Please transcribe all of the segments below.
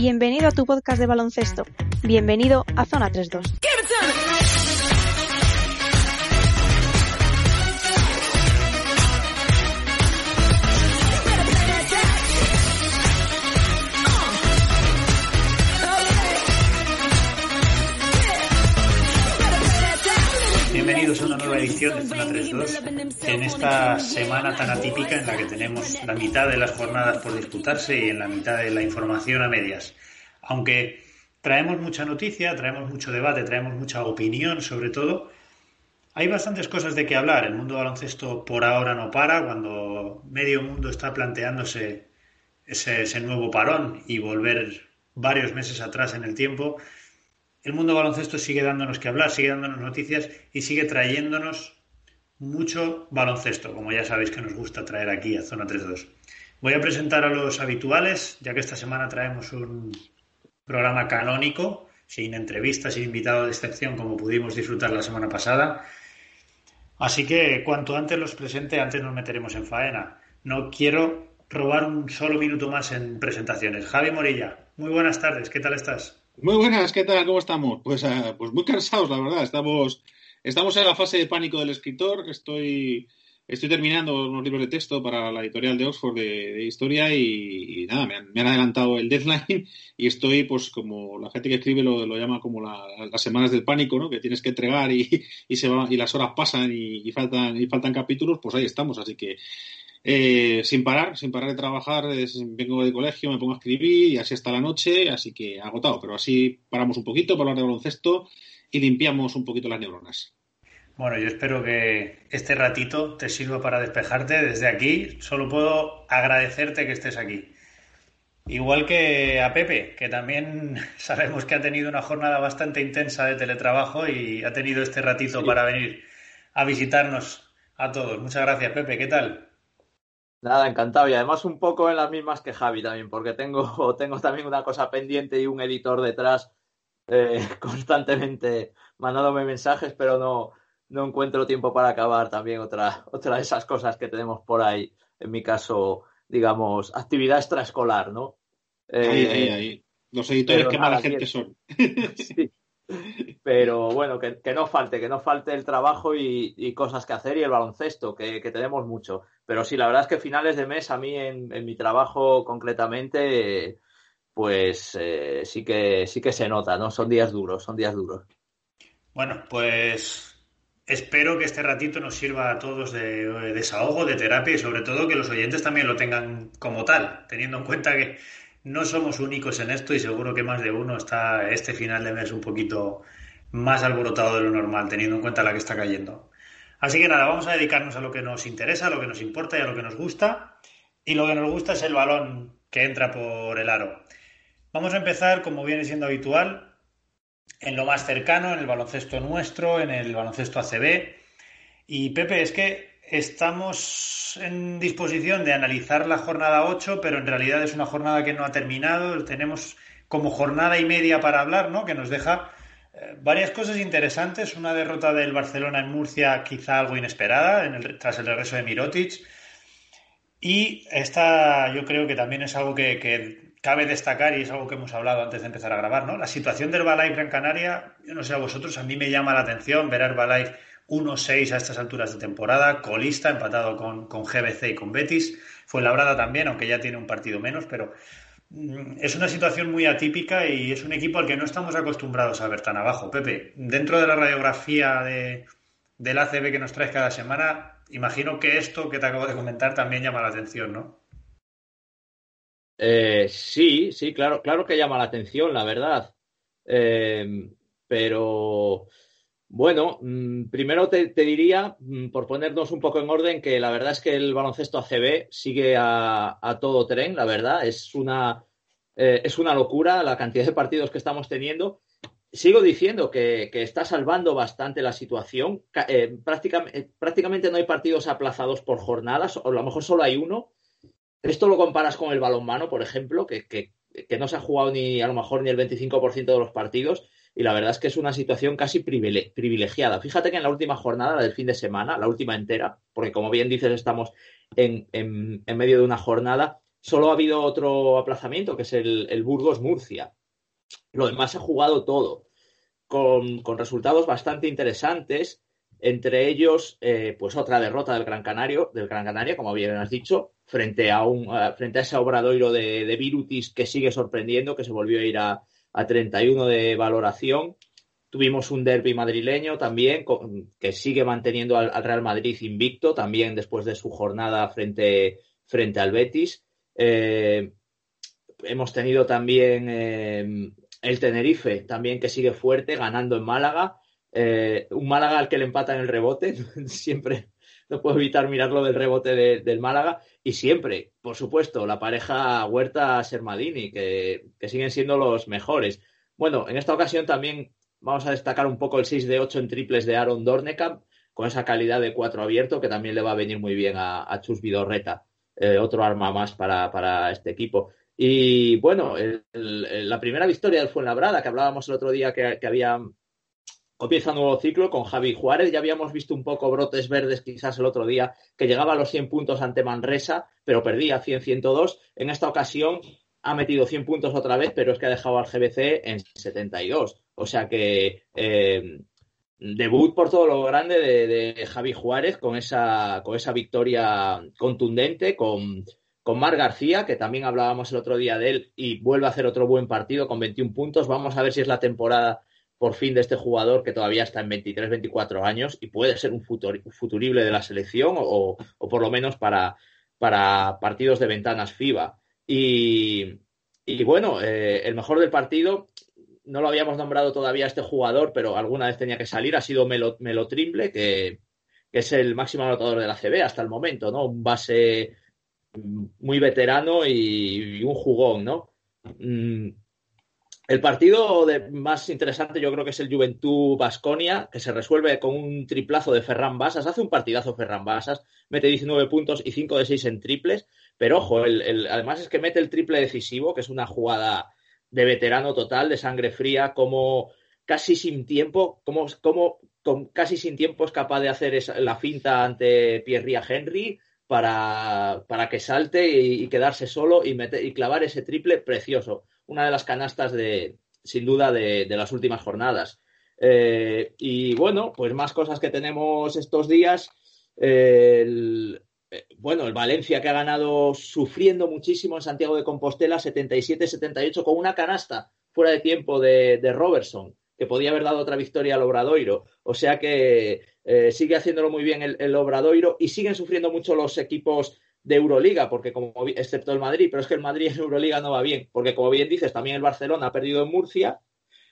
Bienvenido a tu podcast de baloncesto. Bienvenido a Zona 32. Bienvenidos a una nueva edición de Zona 3.2 en esta semana tan atípica en la que tenemos la mitad de las jornadas por disputarse y en la mitad de la información a medias. Aunque traemos mucha noticia, traemos mucho debate, traemos mucha opinión sobre todo, hay bastantes cosas de qué hablar. El mundo baloncesto por ahora no para, cuando medio mundo está planteándose ese, ese nuevo parón y volver varios meses atrás en el tiempo, el mundo baloncesto sigue dándonos que hablar, sigue dándonos noticias y sigue trayéndonos mucho baloncesto, como ya sabéis que nos gusta traer aquí a Zona 3.2. Voy a presentar a los habituales, ya que esta semana traemos un programa canónico, sin entrevistas, sin invitado de excepción, como pudimos disfrutar la semana pasada. Así que cuanto antes los presente, antes nos meteremos en faena. No quiero robar un solo minuto más en presentaciones. Javi Morilla, muy buenas tardes, ¿qué tal estás? Muy buenas, ¿qué tal? ¿Cómo estamos? Pues, uh, pues muy cansados, la verdad. Estamos, estamos en la fase de pánico del escritor. Estoy, estoy terminando unos libros de texto para la editorial de Oxford de, historia y, nada, me han, me han, adelantado el deadline y estoy, pues, como la gente que escribe lo, lo llama como la, las semanas del pánico, ¿no? Que tienes que entregar y, y se va, y las horas pasan y, faltan, y faltan capítulos, pues ahí estamos. Así que eh, sin parar, sin parar de trabajar, vengo de colegio, me pongo a escribir y así hasta la noche, así que agotado, pero así paramos un poquito para hablar de baloncesto y limpiamos un poquito las neuronas. Bueno, yo espero que este ratito te sirva para despejarte. Desde aquí solo puedo agradecerte que estés aquí. Igual que a Pepe, que también sabemos que ha tenido una jornada bastante intensa de teletrabajo y ha tenido este ratito sí. para venir a visitarnos a todos. Muchas gracias, Pepe. ¿Qué tal? Nada, encantado. Y además un poco en las mismas que Javi también, porque tengo, tengo también una cosa pendiente y un editor detrás eh, constantemente mandándome mensajes, pero no, no encuentro tiempo para acabar también otra, otra de esas cosas que tenemos por ahí. En mi caso, digamos, actividad extraescolar, ¿no? Eh, ahí, ahí, ahí. Los editores, qué mala gente son. sí. Pero bueno, que, no falte, que no falte el trabajo y, cosas que hacer y el baloncesto, que, tenemos mucho. Pero sí, la verdad es que finales de mes, a mí en, mi trabajo concretamente, pues eh, sí, que, sí que se nota, ¿no? Son días duros, son días duros. Bueno, pues espero que este ratito nos sirva a todos de desahogo, de terapia y sobre todo que los oyentes también lo tengan como tal, teniendo en cuenta que no somos únicos en esto y seguro que más de uno está este final de mes un poquito más alborotado de lo normal, teniendo en cuenta la que está cayendo. Así que nada, vamos a dedicarnos a lo que nos interesa, a lo que nos importa y a lo que nos gusta. Y lo que nos gusta es el balón que entra por el aro. Vamos a empezar, como viene siendo habitual, en lo más cercano, en el baloncesto nuestro, en el baloncesto ACB. Y Pepe, es que estamos en disposición de analizar la jornada 8, pero en realidad es una jornada que no ha terminado. Tenemos como jornada y media para hablar, ¿no? Que nos deja eh, varias cosas interesantes. Una derrota del Barcelona en Murcia, quizá algo inesperada, tras el regreso de Mirotic. Y esta, yo creo que también es algo que, cabe destacar y es algo que hemos hablado antes de empezar a grabar, ¿no? La situación del Herbalife Gran Canaria, yo no sé a vosotros, a mí me llama la atención ver a Herbalife 1-6 a estas alturas de temporada, colista, empatado con, con, GBC y con Betis. Fue labrada también, aunque ya tiene un partido menos, pero es una situación muy atípica y es un equipo al que no estamos acostumbrados a ver tan abajo. Pepe, dentro de la radiografía de, del ACB que nos traes cada semana, imagino que esto que te acabo de comentar también llama la atención, ¿no? Eh, sí, sí, claro, claro que llama la atención, la verdad. Eh, pero Bueno, mm, primero te, diría, mm, por ponernos un poco en orden, que la verdad es que el baloncesto ACB sigue a, todo tren, la verdad. Es una, eh, es una locura la cantidad de partidos que estamos teniendo. Sigo diciendo que, está salvando bastante la situación. Eh, prácticamente, eh, prácticamente, no hay partidos aplazados por jornadas, o a lo mejor solo hay uno. Esto lo comparas con el balonmano, por ejemplo, que, que no se ha jugado ni a lo mejor ni el 25% de los partidos y la verdad es que es una situación casi privilegiada. Fíjate que en la última jornada, la del fin de semana, la última entera, porque como bien dices, estamos en, medio de una jornada, solo ha habido otro aplazamiento, que es el, Burgos-Murcia. Lo demás se ha jugado todo, con, resultados bastante interesantes, entre ellos, eh, pues otra derrota del Gran Canario, del Gran Canaria, como bien has dicho, frente a un, frente a ese obradoiro de, de Virutis que sigue sorprendiendo, que se volvió a ir a, a 31 de valoración. Tuvimos un derby madrileño también, que sigue manteniendo al, Real Madrid invicto, también después de su jornada frente, frente al Betis. Eh, hemos tenido también eh, el Tenerife, también que sigue fuerte, ganando en Málaga. Eh, un Málaga al que le empatan el rebote, siempre no puedo evitar mirarlo del rebote del Málaga. Y siempre, por supuesto, la pareja Huerta-Sermadini, que, siguen siendo los mejores. Bueno, en esta ocasión también vamos a destacar un poco el 6 de 8 en triples de Aaron Dornekamp, con esa calidad de 4 abierto que también le va a venir muy bien a, Chus Vidorreta, eh, otro arma más para, este equipo. Y bueno, la primera victoria del Fuenlabrada, que hablábamos el otro día que, que había comienza un nuevo ciclo con Javi Juárez. Ya habíamos visto un poco brotes verdes quizás el otro día, que llegaba a los 100 puntos ante Manresa, pero perdía 100-102. En esta ocasión ha metido 100 puntos otra vez, pero es que ha dejado al GBC en 72. O sea que eh, debut por todo lo grande de, Javi Juárez con esa, con esa victoria contundente, con, con Mar García, que también hablábamos el otro día de él, y vuelve a hacer otro buen partido con 21 puntos. Vamos a ver si es la temporada por fin de este jugador que todavía está en 23, 24 años y puede ser un futurible de la selección o, por lo menos para, para, partidos de ventanas FIBA. Y, bueno, eh, el mejor del partido, no lo habíamos nombrado todavía este jugador, pero alguna vez tenía que salir, ha sido Melo, Trimble, que, es el máximo anotador de la CB hasta el momento, ¿no? Un base muy veterano y, y un jugón, ¿no? Mm, el partido más interesante yo creo que es el Juventud Basconia, que se resuelve con un triplazo de Ferran Basas. Hace un partidazo Ferran Basas, mete 19 puntos y 5 de 6 en triples. Pero ojo, además es que mete el triple decisivo, que es una jugada de veterano total, de sangre fría, como casi sin tiempo, como, como casi sin tiempo es capaz de hacer la finta ante Pierre Henry para, que salte y, quedarse solo y, meter, y clavar ese triple precioso una de las canastas de, sin duda, de, las últimas jornadas. Eh, y bueno, pues más cosas que tenemos estos días. eh, bueno, el Valencia que ha ganado sufriendo muchísimo en Santiago de Compostela, 77-78, con una canasta fuera de tiempo de, Robertson, que podía haber dado otra victoria al Obradoiro. O sea que eh, sigue haciéndolo muy bien el, el, Obradoiro y siguen sufriendo mucho los equipos de Euroliga, porque como excepto el Madrid, pero es que el Madrid en Euroliga no va bien, porque como bien dices, también el Barcelona ha perdido en Murcia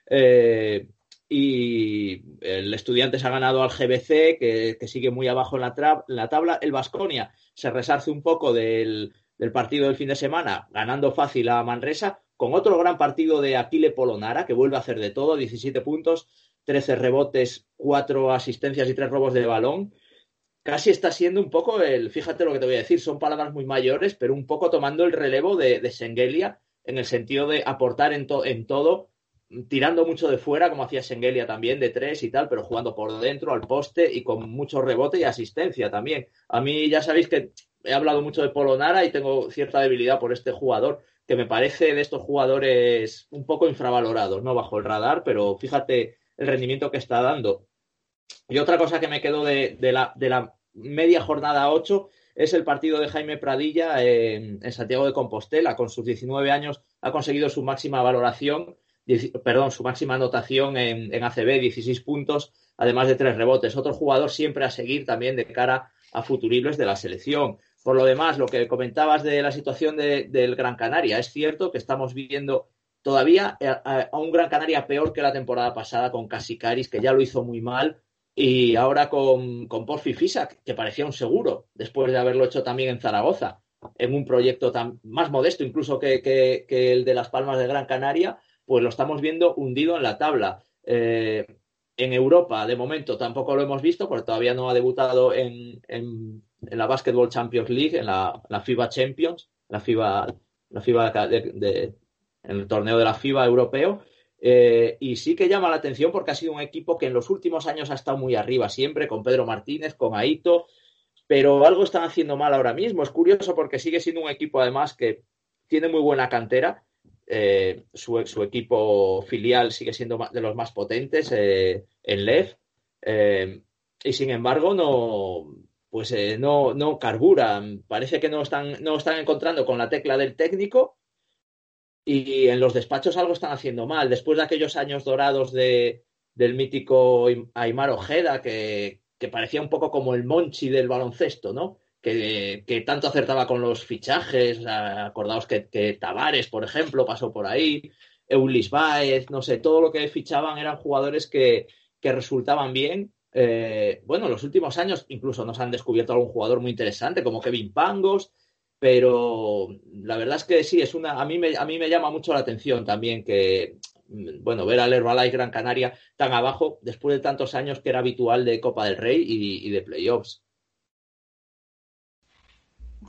eh, y el Estudiantes ha ganado al GBC, que, sigue muy abajo en la, la tabla. El Vasconia se resarce un poco del, partido del fin de semana, ganando fácil a Manresa, con otro gran partido de Aquile Polonara, que vuelve a hacer de todo, 17 puntos, 13 rebotes, 4 asistencias y 3 robos de balón casi está siendo un poco el, fíjate lo que te voy a decir, son palabras muy mayores, pero un poco tomando el relevo de, de Sengelia en el sentido de aportar en, en todo, tirando mucho de fuera, como hacía Sengelia también, de tres y tal, pero jugando por dentro, al poste y con mucho rebote y asistencia también. A mí ya sabéis que he hablado mucho de Polonara y tengo cierta debilidad por este jugador, que me parece de estos jugadores un poco infravalorados, ¿no? Bajo el radar, pero fíjate el rendimiento que está dando. Y otra cosa que me quedo de, la, de la media jornada 8 es el partido de Jaime Pradilla en, Santiago de Compostela. Con sus 19 años ha conseguido su máxima valoración, perdón, su máxima anotación en, en, ACB, 16 puntos, además de tres rebotes. Otro jugador siempre a seguir también de cara a futuribles de la selección. Por lo demás, lo que comentabas de la situación del Gran Canaria, es cierto que estamos viendo todavía a, un Gran Canaria peor que la temporada pasada con Casicaris, que ya lo hizo muy mal, y ahora con, con Porfi Fisak, que parecía un seguro, después de haberlo hecho también en Zaragoza, en un proyecto tan, más modesto incluso que, que, el de Las Palmas de Gran Canaria, pues lo estamos viendo hundido en la tabla. Eh, en Europa, de momento, tampoco lo hemos visto, porque todavía no ha debutado en, en, la Basketball Champions League, en la, FIBA Champions, la FIBA, la FIBA de, en el torneo de la FIBA europeo. Eh, y sí que llama la atención porque ha sido un equipo que en los últimos años ha estado muy arriba siempre, con Pedro Martínez, con Aito, pero algo están haciendo mal ahora mismo. Es curioso porque sigue siendo un equipo además que tiene muy buena cantera. Eh, su, equipo filial sigue siendo de los más potentes eh, en LEF. y sin embargo, no, pues no, no carburan. Parece que no están, no están encontrando con la tecla del técnico y en los despachos algo están haciendo mal. Después de aquellos años dorados de, del mítico Aymar Ojeda, que, parecía un poco como el Monchi del baloncesto, ¿no? Que, tanto acertaba con los fichajes. Acordaos que, Tavares, por ejemplo, pasó por ahí. Eulis Baez, no sé, todo lo que fichaban eran jugadores que, resultaban bien. Eh, bueno, en los últimos años incluso nos han descubierto algún jugador muy interesante, como Kevin Pangos, pero la verdad es que sí, es una, a, mí me, a mí me llama mucho la atención también que, mm, bueno, ver al Herbalife Gran Canaria tan abajo después de tantos años que era habitual de Copa del Rey y, de playoffs.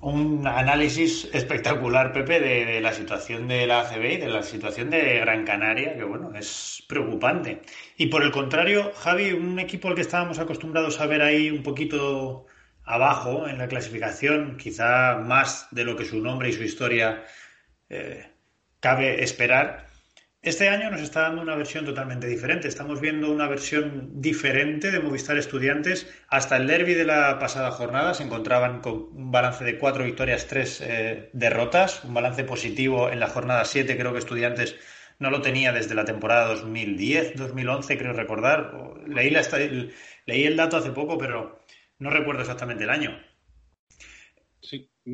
Un análisis espectacular, Pepe, de, la situación de la ACB y de la situación de Gran Canaria, que bueno, es preocupante. Y por el contrario, Javi, un equipo al que estábamos acostumbrados a ver ahí un poquito abajo en la clasificación, quizá más de lo que su nombre y su historia eh, cabe esperar. Este año nos está dando una versión totalmente diferente. Estamos viendo una versión diferente de Movistar Estudiantes. Hasta el derby de la pasada jornada se encontraban con un balance de cuatro victorias, tres eh, derrotas, un balance positivo en la jornada siete. Creo que Estudiantes no lo tenía desde la temporada 2010-2011, creo recordar. Leí, la, leí el dato hace poco, pero no recuerdo exactamente el año.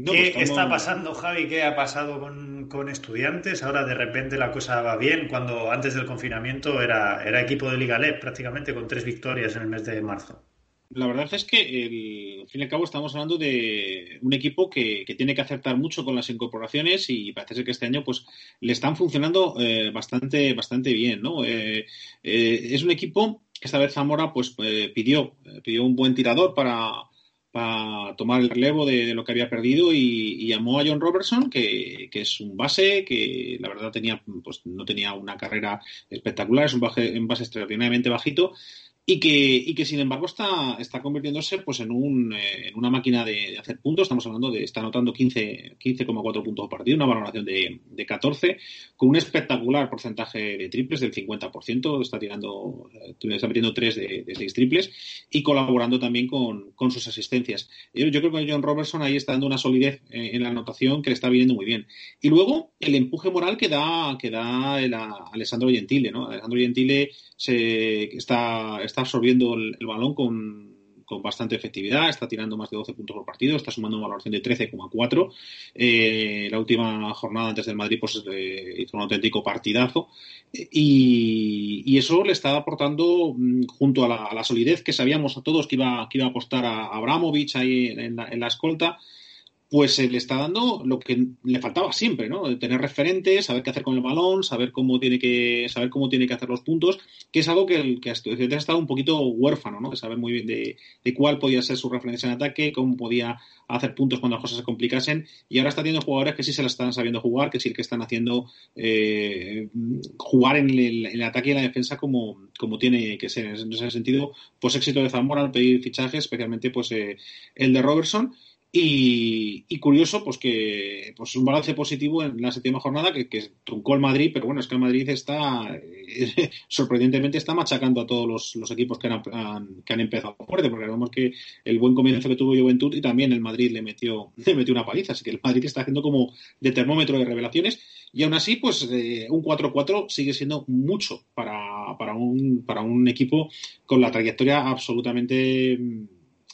¿Qué pues está pasando, Javi? ¿Qué ha pasado con, estudiantes? Ahora de repente la cosa va bien, cuando antes del confinamiento era, era equipo de Liga LEP prácticamente con tres victorias en el mes de marzo. La verdad es que, al fin y al cabo, estamos hablando de un equipo que, tiene que acertar mucho con las incorporaciones y parece ser que este año pues le están funcionando eh, bastante, bastante bien. ¿no? Eh, eh, es un equipo esta vez Zamora pues eh, pidió, eh, pidió un buen tirador para, tomar el relevo de, lo que había perdido y, llamó a John Robertson, que, es un base que la verdad tenía, pues no tenía una carrera espectacular, es un un base extraordinariamente bajito, y que, y que sin embargo está, está convirtiéndose pues en, un, eh, en una máquina de, hacer puntos. Estamos hablando de, está anotando 15,4 15, puntos por partido, una valoración de, de 14, con un espectacular porcentaje de triples del 50%, está tirando, eh, está metiendo 3 de, de 6 triples y colaborando también con, con sus asistencias. Yo, creo que John Robertson ahí está dando una solidez eh, en la anotación que le está viniendo muy bien. Y luego el empuje moral que da, que da el, Alessandro Gentile, ¿no? Alessandro Gentile se, está absorbiendo el, balón con, bastante efectividad, está tirando más de 12 puntos por partido, está sumando una valoración de 13,4. Eh, la última jornada antes del Madrid pues, hizo un auténtico partidazo y, eso le está aportando, mm, junto a la, solidez que sabíamos a todos que iba, que iba a apostar a Abramovich ahí en la escolta, pues le está dando lo que le faltaba siempre, ¿no? Tener referentes, saber qué hacer con el balón, saber cómo tiene que, saber cómo tiene que hacer los puntos, que es algo que, el, que ha estado un poquito huérfano, ¿no? De saber muy bien de, cuál podía ser su referencia en ataque, cómo podía hacer puntos cuando las cosas se complicasen, y ahora está teniendo jugadores que sí se la están sabiendo jugar, que sí que están haciendo eh, jugar en el, ataque y en la defensa como, como tiene que ser. En ese sentido, pues éxito de Zamora al pedir fichajes, especialmente pues eh, el de Robertson, y, curioso, pues que pues un balance positivo en la séptima jornada que, truncó el Madrid, pero bueno, es que el Madrid está, sorprendentemente, está machacando a todos los, equipos que han, que han empezado fuerte, porque vemos que el buen comienzo que tuvo Juventud y también el Madrid le metió, le metió una paliza, así que el Madrid está haciendo como de termómetro de revelaciones y aún así, pues eh, un 4-4 sigue siendo mucho para, para, un, para un equipo con la trayectoria absolutamente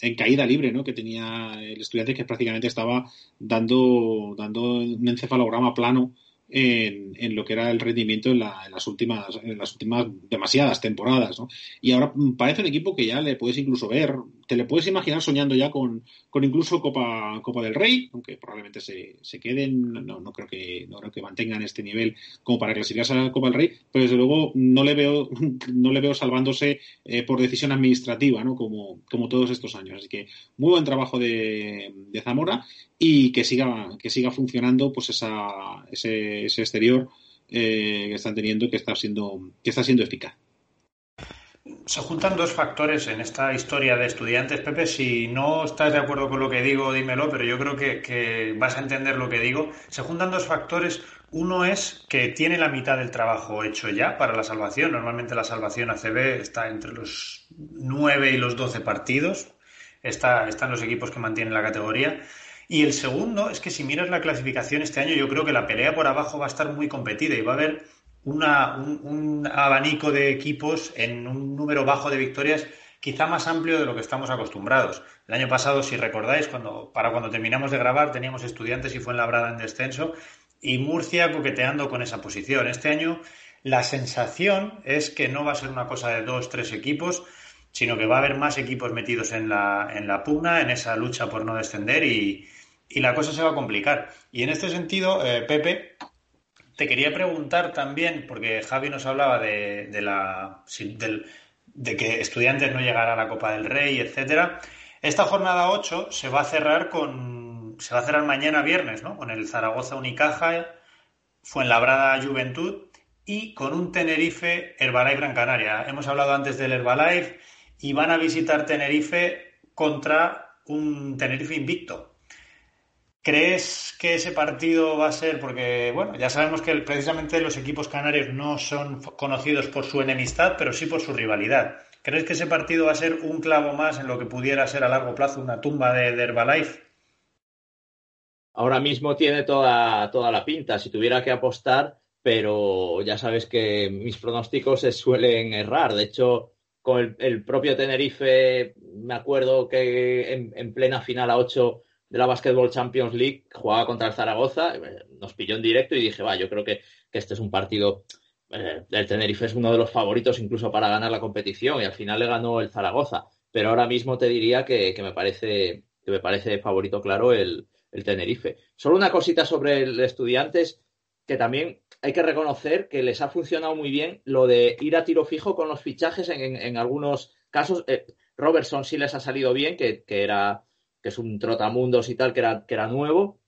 en caída libre, ¿no? Que tenía el estudiante que prácticamente estaba dando, dando un encefalograma plano en, en, lo que era el rendimiento en, la, en, las últimas en las últimas demasiadas temporadas ¿no? y ahora parece un equipo que ya le puedes incluso ver te le puedes imaginar soñando ya con, con incluso Copa Copa del Rey aunque probablemente se, se queden no, no creo que no creo que mantengan este nivel como para clasificarse a la Copa del Rey pero desde luego no le veo no le veo salvándose eh, por decisión administrativa ¿no? como, como todos estos años así que muy buen trabajo de, Zamora y que siga que siga funcionando pues esa ese ese exterior eh, que están teniendo que está siendo que está siendo eficaz. Se juntan dos factores en esta historia de estudiantes, Pepe. Si no estás de acuerdo con lo que digo, dímelo, pero yo creo que, que vas a entender lo que digo. Se juntan dos factores. Uno es que tiene la mitad del trabajo hecho ya para la salvación. Normalmente la salvación ACB está entre los 9 y los 12 partidos. Está, están los equipos que mantienen la categoría. Y el segundo es que si miras la clasificación este año, yo creo que la pelea por abajo va a estar muy competida y va a haber un, abanico de equipos en un número bajo de victorias quizá más amplio de lo que estamos acostumbrados. El año pasado, si recordáis, cuando, para cuando terminamos de grabar teníamos estudiantes y fue en Labrada en descenso y Murcia coqueteando con esa posición. Este año la sensación es que no va a ser una cosa de dos, tres equipos, sino que va a haber más equipos metidos en la, en la pugna, en esa lucha por no descender y, y la cosa se va a complicar. Y en este sentido, eh, Pepe, te quería preguntar también, porque Javi nos hablaba de, la, de que estudiantes no llegará a la Copa del Rey, etcétera. Esta jornada 8 se va a cerrar con se va a cerrar mañana viernes, ¿no? Con el Zaragoza Unicaja, Fuenlabrada Juventud y con un Tenerife Herbalife Gran Canaria. Hemos hablado antes del Herbalife y van a visitar Tenerife contra un Tenerife invicto. ¿Crees que ese partido va a ser, porque bueno, ya sabemos que precisamente los equipos canarios no son conocidos por su enemistad, pero sí por su rivalidad? ¿Crees que ese partido va a ser un clavo más en lo que pudiera ser a largo plazo una tumba de, de Herbalife? Ahora mismo tiene toda, toda la pinta, si tuviera que apostar, pero ya sabes que mis pronósticos se suelen errar. De hecho, con el, propio Tenerife, me acuerdo que en, en plena final a 8 de la Basketball Champions League, jugaba contra el Zaragoza, nos pilló en directo y dije, va, yo creo que, que este es un partido, eh, el Tenerife es uno de los favoritos incluso para ganar la competición y al final le ganó el Zaragoza, pero ahora mismo te diría que, que me, parece, que me parece favorito claro el, el Tenerife. Solo una cosita sobre el Estudiantes, que también hay que reconocer que les ha funcionado muy bien lo de ir a tiro fijo con los fichajes en, en, en algunos casos. Eh, Robertson sí les ha salido bien, que, que era que es un trotamundos y tal, que era, que era nuevo.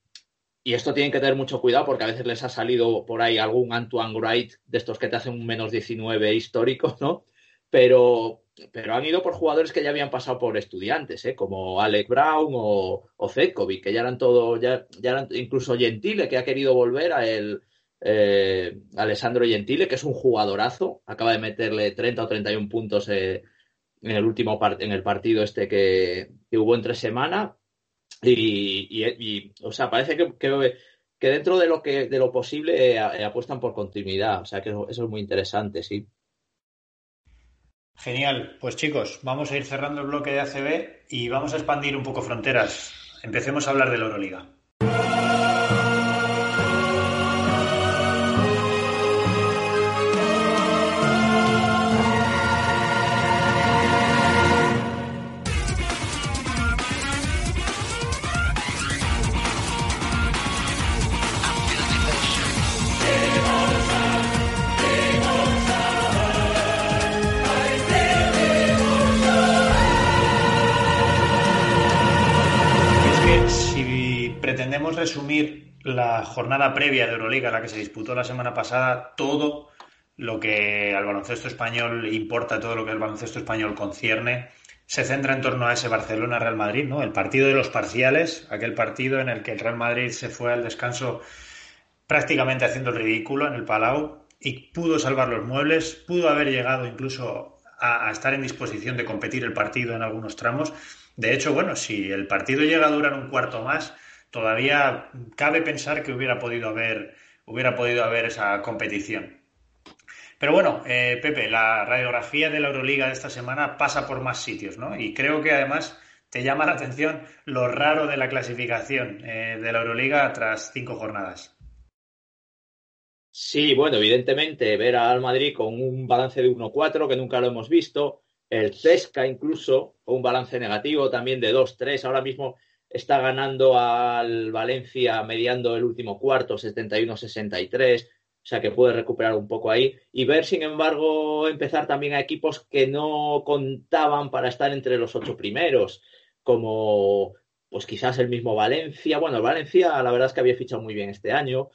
Y esto tienen que tener mucho cuidado porque a veces les ha salido por ahí algún Antoine Wright de estos que te hacen un menos 19 histórico, ¿no? Pero, pero han ido por jugadores que ya habían pasado por estudiantes, ¿eh? como Alec Brown o, o que ya eran todo, ya, ya incluso Gentile, que ha querido volver a el eh, Alessandro Gentile, que es un jugadorazo, acaba de meterle 30 o 31 puntos eh, en el último part en el partido este que, que hubo entre semana. Y, y, y, o sea parece que, que, que, dentro de lo que de lo posible eh, apuestan por continuidad. O sea que eso, eso, es muy interesante sí. Genial. Pues chicos vamos a ir cerrando el bloque de ACB y vamos a expandir un poco fronteras. Empecemos a hablar de la Euroliga pretendemos resumir la jornada previa de Euroliga, la que se disputó la semana pasada, todo lo que al baloncesto español importa, todo lo que el baloncesto español concierne, se centra en torno a ese Barcelona-Real Madrid, ¿no? El partido de los parciales, aquel partido en el que el Real Madrid se fue al descanso prácticamente haciendo el ridículo en el Palau y pudo salvar los muebles, pudo haber llegado incluso a estar en disposición de competir el partido en algunos tramos. De hecho, bueno, si el partido llega a durar un cuarto más, todavía cabe pensar que hubiera podido haber, hubiera podido haber esa competición. Pero bueno, eh, Pepe, la radiografía de la Euroliga de esta semana pasa por más sitios, ¿no? Y creo que además te llama la atención lo raro de la clasificación eh, de la Euroliga tras cinco jornadas. Sí, bueno, evidentemente ver al Madrid con un balance de 1-4 que nunca lo hemos visto, el Cesca incluso con un balance negativo también de 2-3, ahora mismo está ganando al Valencia mediando el último cuarto 71-63, o sea que puede recuperar un poco ahí. Y ver sin embargo empezar también a equipos que no contaban para estar entre los ocho primeros, como pues quizás el mismo Valencia, bueno, Valencia la verdad es que había fichado muy bien este año,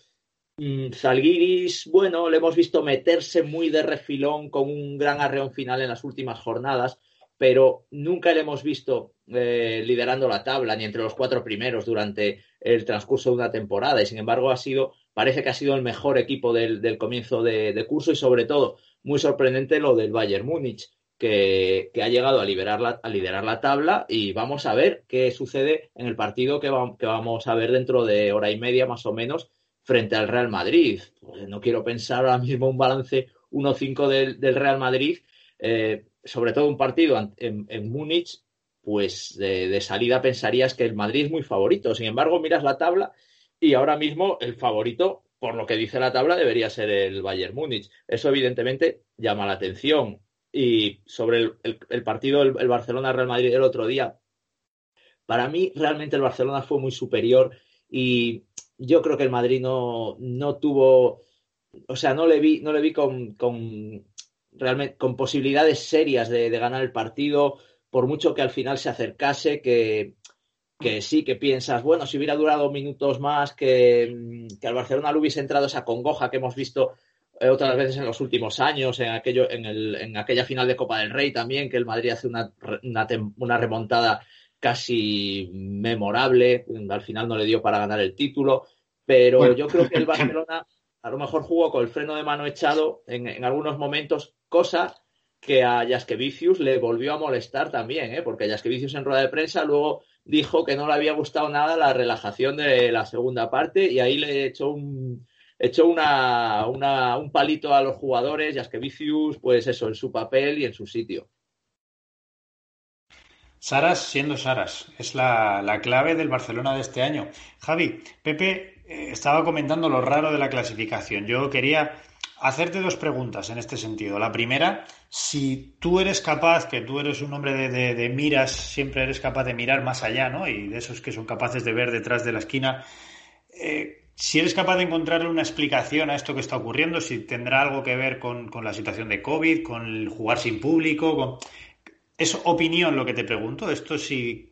Mm, Zalgiris, bueno, le hemos visto meterse muy de refilón con un gran arreón final en las últimas jornadas, pero nunca le hemos visto eh, liderando la tabla ni entre los cuatro primeros durante el transcurso de una temporada. Y sin embargo, ha sido, parece que ha sido el mejor equipo del, comienzo de, curso y sobre todo muy sorprendente lo del Bayern Múnich. Que, ha llegado a, a liderar la tabla y vamos a ver qué sucede en el partido que, que vamos a ver dentro de hora y media más o menos frente al Real Madrid. Pues no quiero pensar ahora mismo un balance 1-5 del, Real Madrid, eh, sobre todo un partido en, Múnich, pues de, salida pensarías que el Madrid es muy favorito. Sin embargo, miras la tabla y ahora mismo el favorito, por lo que dice la tabla, debería ser el Bayern Múnich. Eso evidentemente llama la atención. Y sobre el, partido el, el Barcelona-Real Madrid el otro día, para mí realmente el Barcelona fue muy superior y yo creo que el Madrid no, no tuvo, o sea, no le vi, no le vi con, con realmente con posibilidades serias de, ganar el partido, por mucho que al final se acercase, que, que sí, que piensas, bueno, si hubiera durado minutos más, que, que al Barcelona le hubiese entrado esa congoja que hemos visto eh, otras veces en los últimos años, en, aquello, en, el, en aquella final de Copa del Rey también, que el Madrid hace una, una, una remontada casi memorable, al final no le dio para ganar el título, pero yo creo que el Barcelona a lo mejor jugó con el freno de mano echado en, algunos momentos, cosa que a Jaskevicius le volvió a molestar también, ¿eh? porque Jaskevicius en rueda de prensa luego dijo que no le había gustado nada la relajación de la segunda parte y ahí le echó un, echó una, un palito a los jugadores, Jaskevicius, pues eso, en su papel y en su sitio. Saras siendo Saras, es la, clave del Barcelona de este año. Javi, Pepe eh, estaba comentando lo raro de la clasificación. Yo quería hacerte dos preguntas en este sentido. La primera, si tú eres capaz, que tú eres un hombre de, miras, siempre eres capaz de mirar más allá, ¿no? Y de esos que son capaces de ver detrás de la esquina. Eh, si eres capaz de encontrarle una explicación a esto que está ocurriendo, si tendrá algo que ver con, la situación de COVID, con el jugar sin público, con ¿Es opinión lo que te pregunto? Esto si,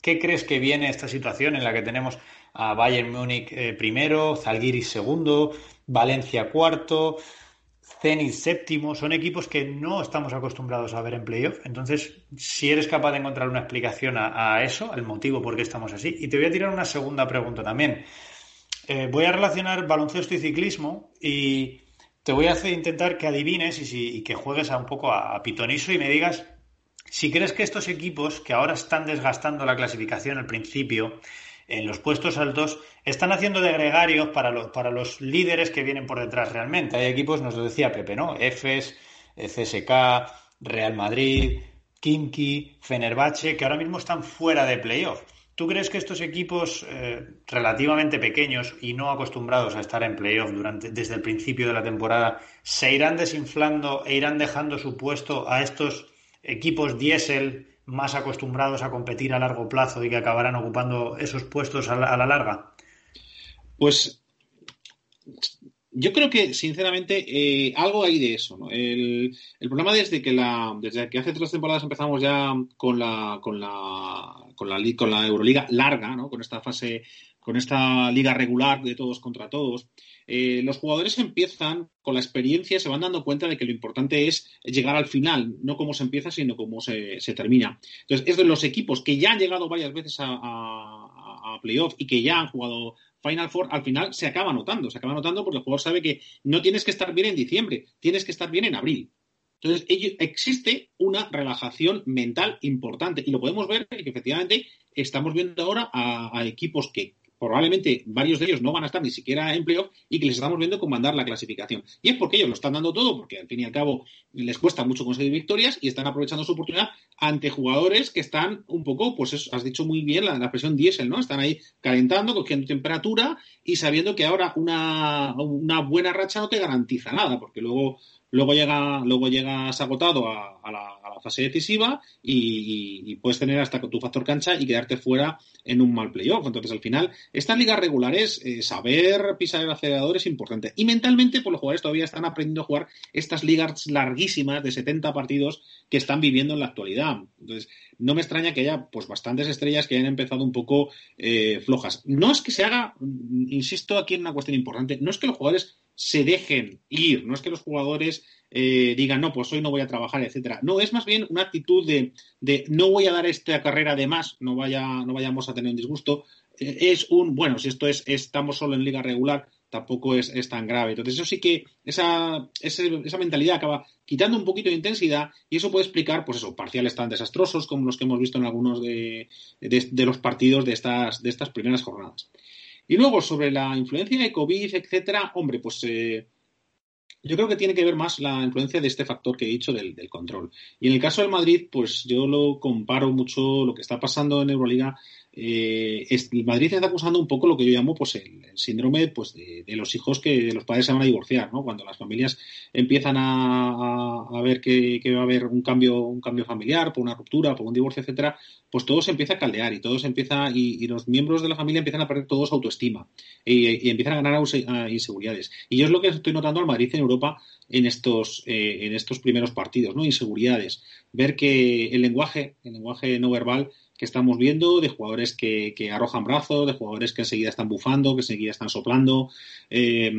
¿Qué crees que viene esta situación en la que tenemos a Bayern Múnich eh, primero, Zalgiris segundo, Valencia cuarto, Zenit séptimo? Son equipos que no estamos acostumbrados a ver en playoff. Entonces, si eres capaz de encontrar una explicación a, eso, al motivo por qué estamos así. Y te voy a tirar una segunda pregunta también. Eh, voy a relacionar baloncesto y ciclismo y te voy a hacer intentar que adivines y, que juegues a un poco a, a pitoniso y me digas si crees que estos equipos que ahora están desgastando la clasificación al principio, en los puestos altos, están haciendo de gregarios para, para los líderes que vienen por detrás realmente. Hay equipos, nos lo decía Pepe, ¿no? EFES, CSK, Real Madrid, Kimki, Fenerbahce, que ahora mismo están fuera de playoff. ¿Tú crees que estos equipos eh, relativamente pequeños y no acostumbrados a estar en playoff durante, desde el principio de la temporada se irán desinflando e irán dejando su puesto a estos equipos diésel más acostumbrados a competir a largo plazo y que acabarán ocupando esos puestos a la, larga? Pues yo creo que, sinceramente, eh, algo hay de eso. El, problema desde que la, desde que hace tres temporadas empezamos ya con la, con la, con la, con la Euroliga larga, ¿no? con esta fase, con esta liga regular de todos contra todos, eh, los jugadores empiezan con la experiencia, se van dando cuenta de que lo importante es llegar al final, no cómo se empieza, sino cómo se, termina. Entonces, es de los equipos que ya han llegado varias veces a, playoff y que ya han jugado Final Four, al final se acaba notando, se acaba notando porque el jugador sabe que no tienes que estar bien en diciembre, tienes que estar bien en abril. Entonces, existe una relajación mental importante y lo podemos ver que efectivamente estamos viendo ahora a, equipos que probablemente varios de ellos no van a estar ni siquiera en playoff y que les estamos viendo comandar la clasificación. Y es porque ellos lo están dando todo, porque al fin y al cabo les cuesta mucho conseguir victorias y están aprovechando su oportunidad ante jugadores que están un poco, pues eso, has dicho muy bien la, presión diésel, ¿no? Están ahí calentando, cogiendo temperatura y sabiendo que ahora una, una buena racha no te garantiza nada, porque luego luego llega, luego llegas agotado a, a, la, fase decisiva y, puedes tener hasta tu factor cancha y quedarte fuera en un mal playoff. Entonces, al final, estas ligas regulares, eh, saber pisar el acelerador es importante. Y mentalmente, pues los jugadores todavía están aprendiendo a jugar estas ligas larguísimas de 70 partidos que están viviendo en la actualidad. Entonces, no me extraña que haya pues bastantes estrellas que hayan empezado un poco eh, flojas. No es que se haga, insisto aquí en una cuestión importante, no es que los jugadores se dejen ir, no es que los jugadores eh, digan, no, pues hoy no voy a trabajar, etcétera. No, es más bien una actitud de, de no voy a dar esta carrera de más, no, vaya, no vayamos a tener un disgusto. Eh, es un, bueno, si esto es, estamos solo en liga regular, tampoco es, es tan grave. Entonces, eso sí que esa, esa, esa, mentalidad acaba quitando un poquito de intensidad y eso puede explicar, pues eso, parciales tan desastrosos como los que hemos visto en algunos de, de, los partidos de estas, de estas primeras jornadas. Y luego, sobre la influencia de COVID, etcétera, hombre, pues eh, yo creo que tiene que ver más la influencia de este factor que he dicho del, del, control. Y en el caso del Madrid, pues yo lo comparo mucho lo que está pasando en Euroliga. Eh, es, Madrid está acusando un poco lo que yo llamo pues el, síndrome pues de, de, los hijos que los padres se van a divorciar, ¿no? Cuando las familias empiezan a, ver que, va a haber un cambio, un cambio familiar, por una ruptura, por un divorcio, etcétera, pues todo se empieza a caldear y todo se empieza y, los miembros de la familia empiezan a perder todos autoestima y, y empiezan a ganar inseguridades. Y yo es lo que estoy notando al Madrid en Europa en estos, eh, en estos primeros partidos, ¿no? Inseguridades. Ver que el lenguaje, el lenguaje no verbal que estamos viendo, de jugadores que, que, arrojan brazos, de jugadores que enseguida están bufando, que enseguida están soplando, eh,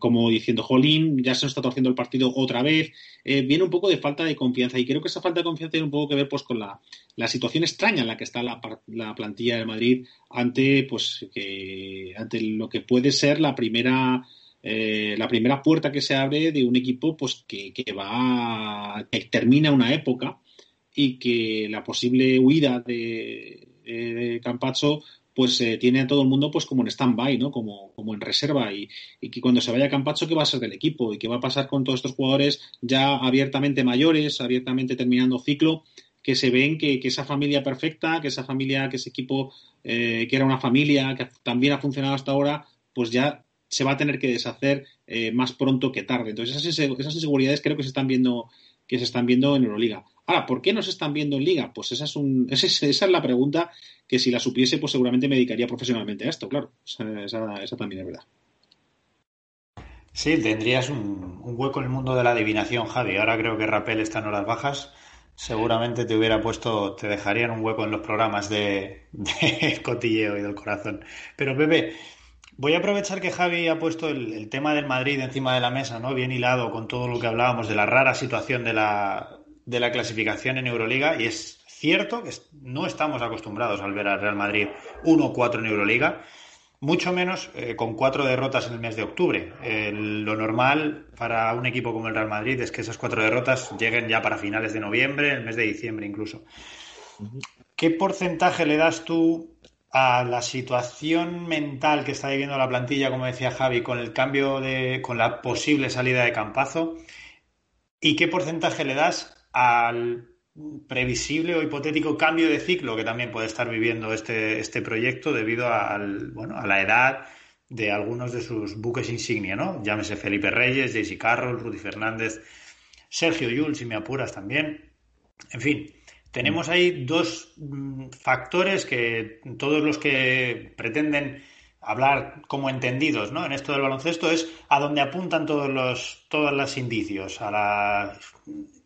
como diciendo, jolín, ya se nos está torciendo el partido otra vez. Eh, viene un poco de falta de confianza y creo que esa falta de confianza tiene un poco que ver pues, con la, la situación extraña en la que está la, la plantilla de Madrid ante, pues, que, ante lo que puede ser la primera. Eh, la primera puerta que se abre de un equipo pues que, que va que termina una época y que la posible huida de, de Campacho pues eh, tiene a todo el mundo pues como en stand-by, ¿no? Como, como en reserva y, y, que cuando se vaya Campacho, ¿qué va a ser del equipo? ¿Y qué va a pasar con todos estos jugadores ya abiertamente mayores, abiertamente terminando ciclo, que se ven que, que esa familia perfecta, que esa familia, que ese equipo eh, que era una familia, que también ha funcionado hasta ahora, pues ya se va a tener que deshacer eh, más pronto que tarde. Entonces esas inseguridades creo que se están viendo que se están viendo en Euroliga. Ahora, ¿por qué no se están viendo en Liga? Pues esa es, un, esa es, esa es la pregunta que si la supiese, pues seguramente me dedicaría profesionalmente a esto, claro. Esa, también es verdad. Sí, tendrías un, un, hueco en el mundo de la adivinación, Javi. Ahora creo que Rapel está en horas bajas. Seguramente te hubiera puesto, te dejarían un hueco en los programas de, de cotilleo y del corazón. Pero Pepe, Voy a aprovechar que Javi ha puesto el, el, tema del Madrid encima de la mesa, ¿no? Bien hilado con todo lo que hablábamos de la rara situación de la, de la clasificación en Euroliga. Y es cierto que no estamos acostumbrados al ver al Real Madrid 1-4 en Euroliga, mucho menos eh, con cuatro derrotas en el mes de octubre. Eh, lo normal para un equipo como el Real Madrid es que esas cuatro derrotas lleguen ya para finales de noviembre, el mes de diciembre incluso. ¿Qué porcentaje le das tú a la situación mental que está viviendo la plantilla, como decía Javi, con el cambio de, con la posible salida de Campazo, y qué porcentaje le das al previsible o hipotético cambio de ciclo que también puede estar viviendo este, este proyecto debido al, bueno, a la edad de algunos de sus buques insignia, ¿no? Llámese Felipe Reyes, JC Carroll, Rudy Fernández, Sergio Yul, si me apuras también. En fin, tenemos ahí dos mm, factores que todos los que pretenden hablar como entendidos ¿no? en esto del baloncesto es a donde apuntan todos los, todos los indicios, a la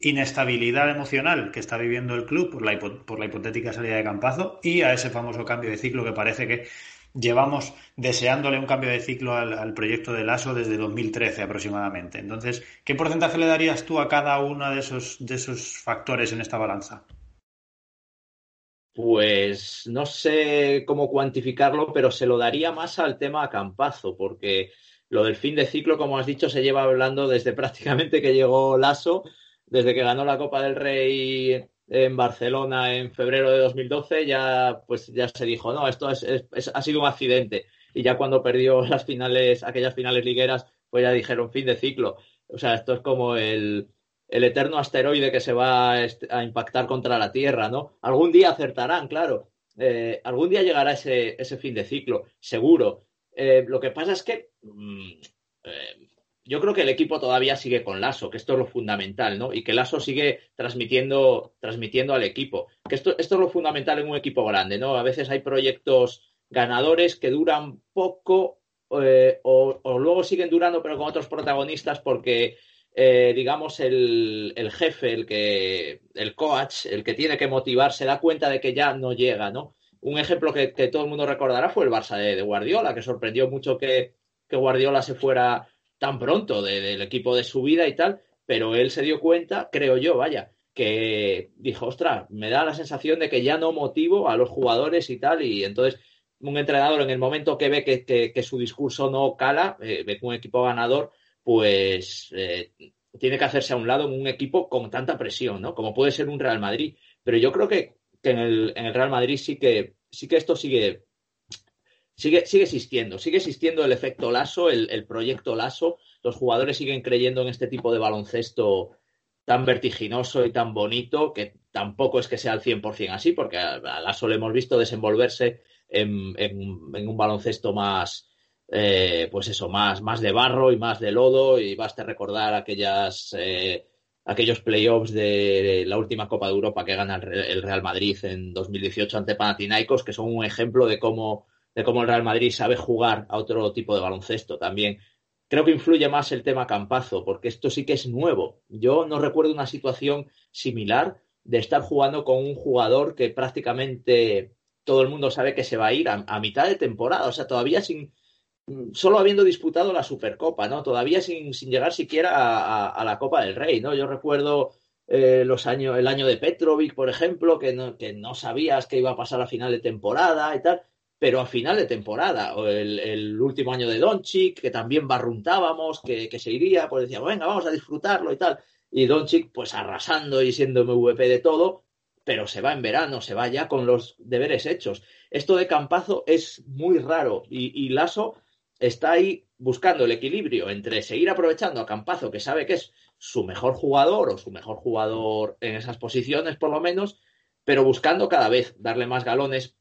inestabilidad emocional que está viviendo el club por la, por la hipotética salida de Campazo y a ese famoso cambio de ciclo que parece que llevamos deseándole un cambio de ciclo al, proyecto del ASO desde 2013 aproximadamente. Entonces, ¿qué porcentaje le darías tú a cada uno de esos, de esos factores en esta balanza? Pues no sé cómo cuantificarlo, pero se lo daría más al tema Campazo, porque lo del fin de ciclo, como has dicho, se lleva hablando desde prácticamente que llegó Lasso, desde que ganó la Copa del Rey en Barcelona en febrero de 2012, ya, pues, ya se dijo, no, esto es, es, ha sido un accidente. Y ya cuando perdió las finales, aquellas finales ligueras, pues ya dijeron fin de ciclo. O sea, esto es como el, el eterno asteroide que se va a, impactar contra la Tierra, ¿no? Algún día acertarán, claro. Eh, algún día llegará ese, ese, fin de ciclo, seguro. Eh, lo que pasa es que mm, eh, yo creo que el equipo todavía sigue con Lasso, que esto es lo fundamental, ¿no? Y que Lasso sigue transmitiendo, transmitiendo al equipo. Que esto, esto es lo fundamental en un equipo grande, ¿no? A veces hay proyectos ganadores que duran poco o, o, luego siguen durando, pero con otros protagonistas porque eh, digamos, el, el, jefe, el que, el coach, el que tiene que motivar, se da cuenta de que ya no llega, ¿no? Un ejemplo que, todo el mundo recordará fue el Barça de, Guardiola, que sorprendió mucho que, que Guardiola se fuera tan pronto del equipo de su vida y tal, pero él se dio cuenta, creo yo, vaya, que dijo, ostras, me da la sensación de que ya no motivo a los jugadores y tal, y entonces un entrenador en el momento que ve que, que su discurso no cala, eh, ve que un equipo ganador, pues eh, tiene que hacerse a un lado en un equipo con tanta presión, ¿no? Como puede ser un Real Madrid. Pero yo creo que, en, el, Real Madrid sí que, sí que esto sigue, sigue, sigue existiendo. Sigue existiendo el efecto Lazo, el, proyecto Lazo. Los jugadores siguen creyendo en este tipo de baloncesto tan vertiginoso y tan bonito, que tampoco es que sea al 100% así, porque a, Lasso le hemos visto desenvolverse en un baloncesto más, eh, pues eso, más, más de barro y más de lodo, y basta recordar aquellas, eh, aquellos playoffs de la última Copa de Europa que gana el Real Madrid en 2018 ante Panathinaikos, que son un ejemplo de cómo, de cómo el Real Madrid sabe jugar a otro tipo de baloncesto también. Creo que influye más el tema campazo, porque esto sí que es nuevo. Yo no recuerdo una situación similar de estar jugando con un jugador que prácticamente todo el mundo sabe que se va a ir a mitad de temporada, o sea, todavía sin, solo habiendo disputado la Supercopa, ¿no? Todavía sin, sin llegar siquiera a, la Copa del Rey, ¿no? Yo recuerdo eh, los años, el año de Petrovic, por ejemplo, que no, que no sabías que iba a pasar a final de temporada y tal, pero a final de temporada, o el, último año de Doncic, que también barruntábamos, que, que se iría, pues decíamos, venga, vamos a disfrutarlo y tal. Y Doncic, pues arrasando y siendo MVP de todo, pero se va en verano, se va ya con los deberes hechos. Esto de Campazo es muy raro y, y Lasso está ahí buscando el equilibrio entre seguir aprovechando a Campazo, que sabe que es su mejor jugador o su mejor jugador en esas posiciones, por lo menos, pero buscando cada vez darle más galones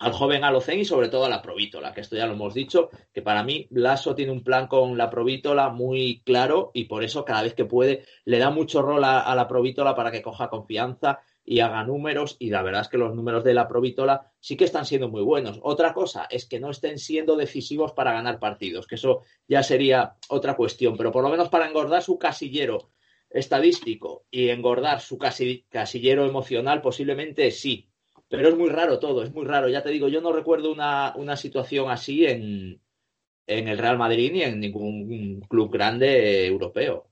al joven Alocen y sobre todo a la Provítola, que esto ya lo hemos dicho, que para mí Lasso tiene un plan con la Provítola muy claro y por eso cada vez que puede le da mucho rol a, a la Provítola para que coja confianza y haga números y la verdad es que los números de la Provítola sí que están siendo muy buenos. Otra cosa es que no estén siendo decisivos para ganar partidos, que eso ya sería otra cuestión, pero por lo menos para engordar su casillero estadístico y engordar su casillero emocional posiblemente sí, pero es muy raro todo, es muy raro. Ya te digo, yo no recuerdo una, una situación así en, en el Real Madrid ni en ningún club grande europeo.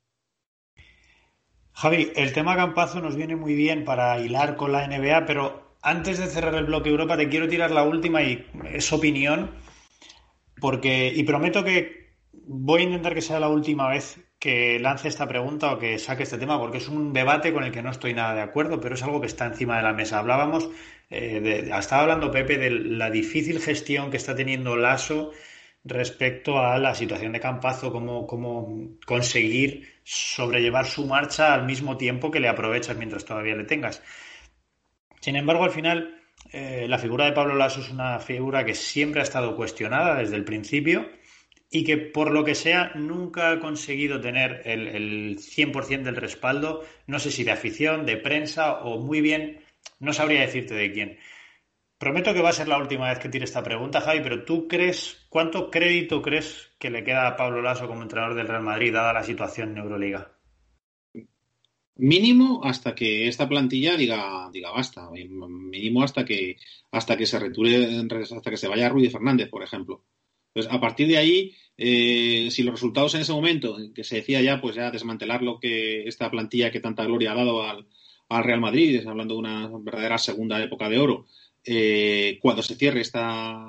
Javi, el tema Campazo nos viene muy bien para hilar con la NBA, pero antes de cerrar el bloque Europa te quiero tirar la última y es opinión, porque y prometo que voy a intentar que sea la última vez que lance esta pregunta o que saque este tema, porque es un debate con el que no estoy nada de acuerdo, pero es algo que está encima de la mesa. Hablábamos, eh, de, estaba hablando Pepe de la difícil gestión que está teniendo Lasso respecto a la situación de Campazo, cómo, cómo conseguir sobrellevar su marcha al mismo tiempo que le aprovechas mientras todavía le tengas. Sin embargo, al final, eh, la figura de Pablo Lasso es una figura que siempre ha estado cuestionada desde el principio y que, por lo que sea, nunca ha conseguido tener el, el 100% del respaldo, no sé si de afición, de prensa o muy bien, no sabría decirte de quién. Prometo que va a ser la última vez que tire esta pregunta, Javi, pero ¿tú crees, cuánto crédito crees que le queda a Pablo Lasso como entrenador del Real Madrid, dada la situación en Euroliga? Mínimo hasta que esta plantilla diga, diga basta. Mínimo hasta que, hasta que se reture, hasta que se vaya Rudy Fernández, por ejemplo. Pues a partir de ahí, eh, si los resultados en ese momento, que se decía ya, pues ya desmantelar lo que esta plantilla que tanta gloria ha dado al, al Real Madrid, hablando de una verdadera segunda época de oro, eh, cuando se cierre esta,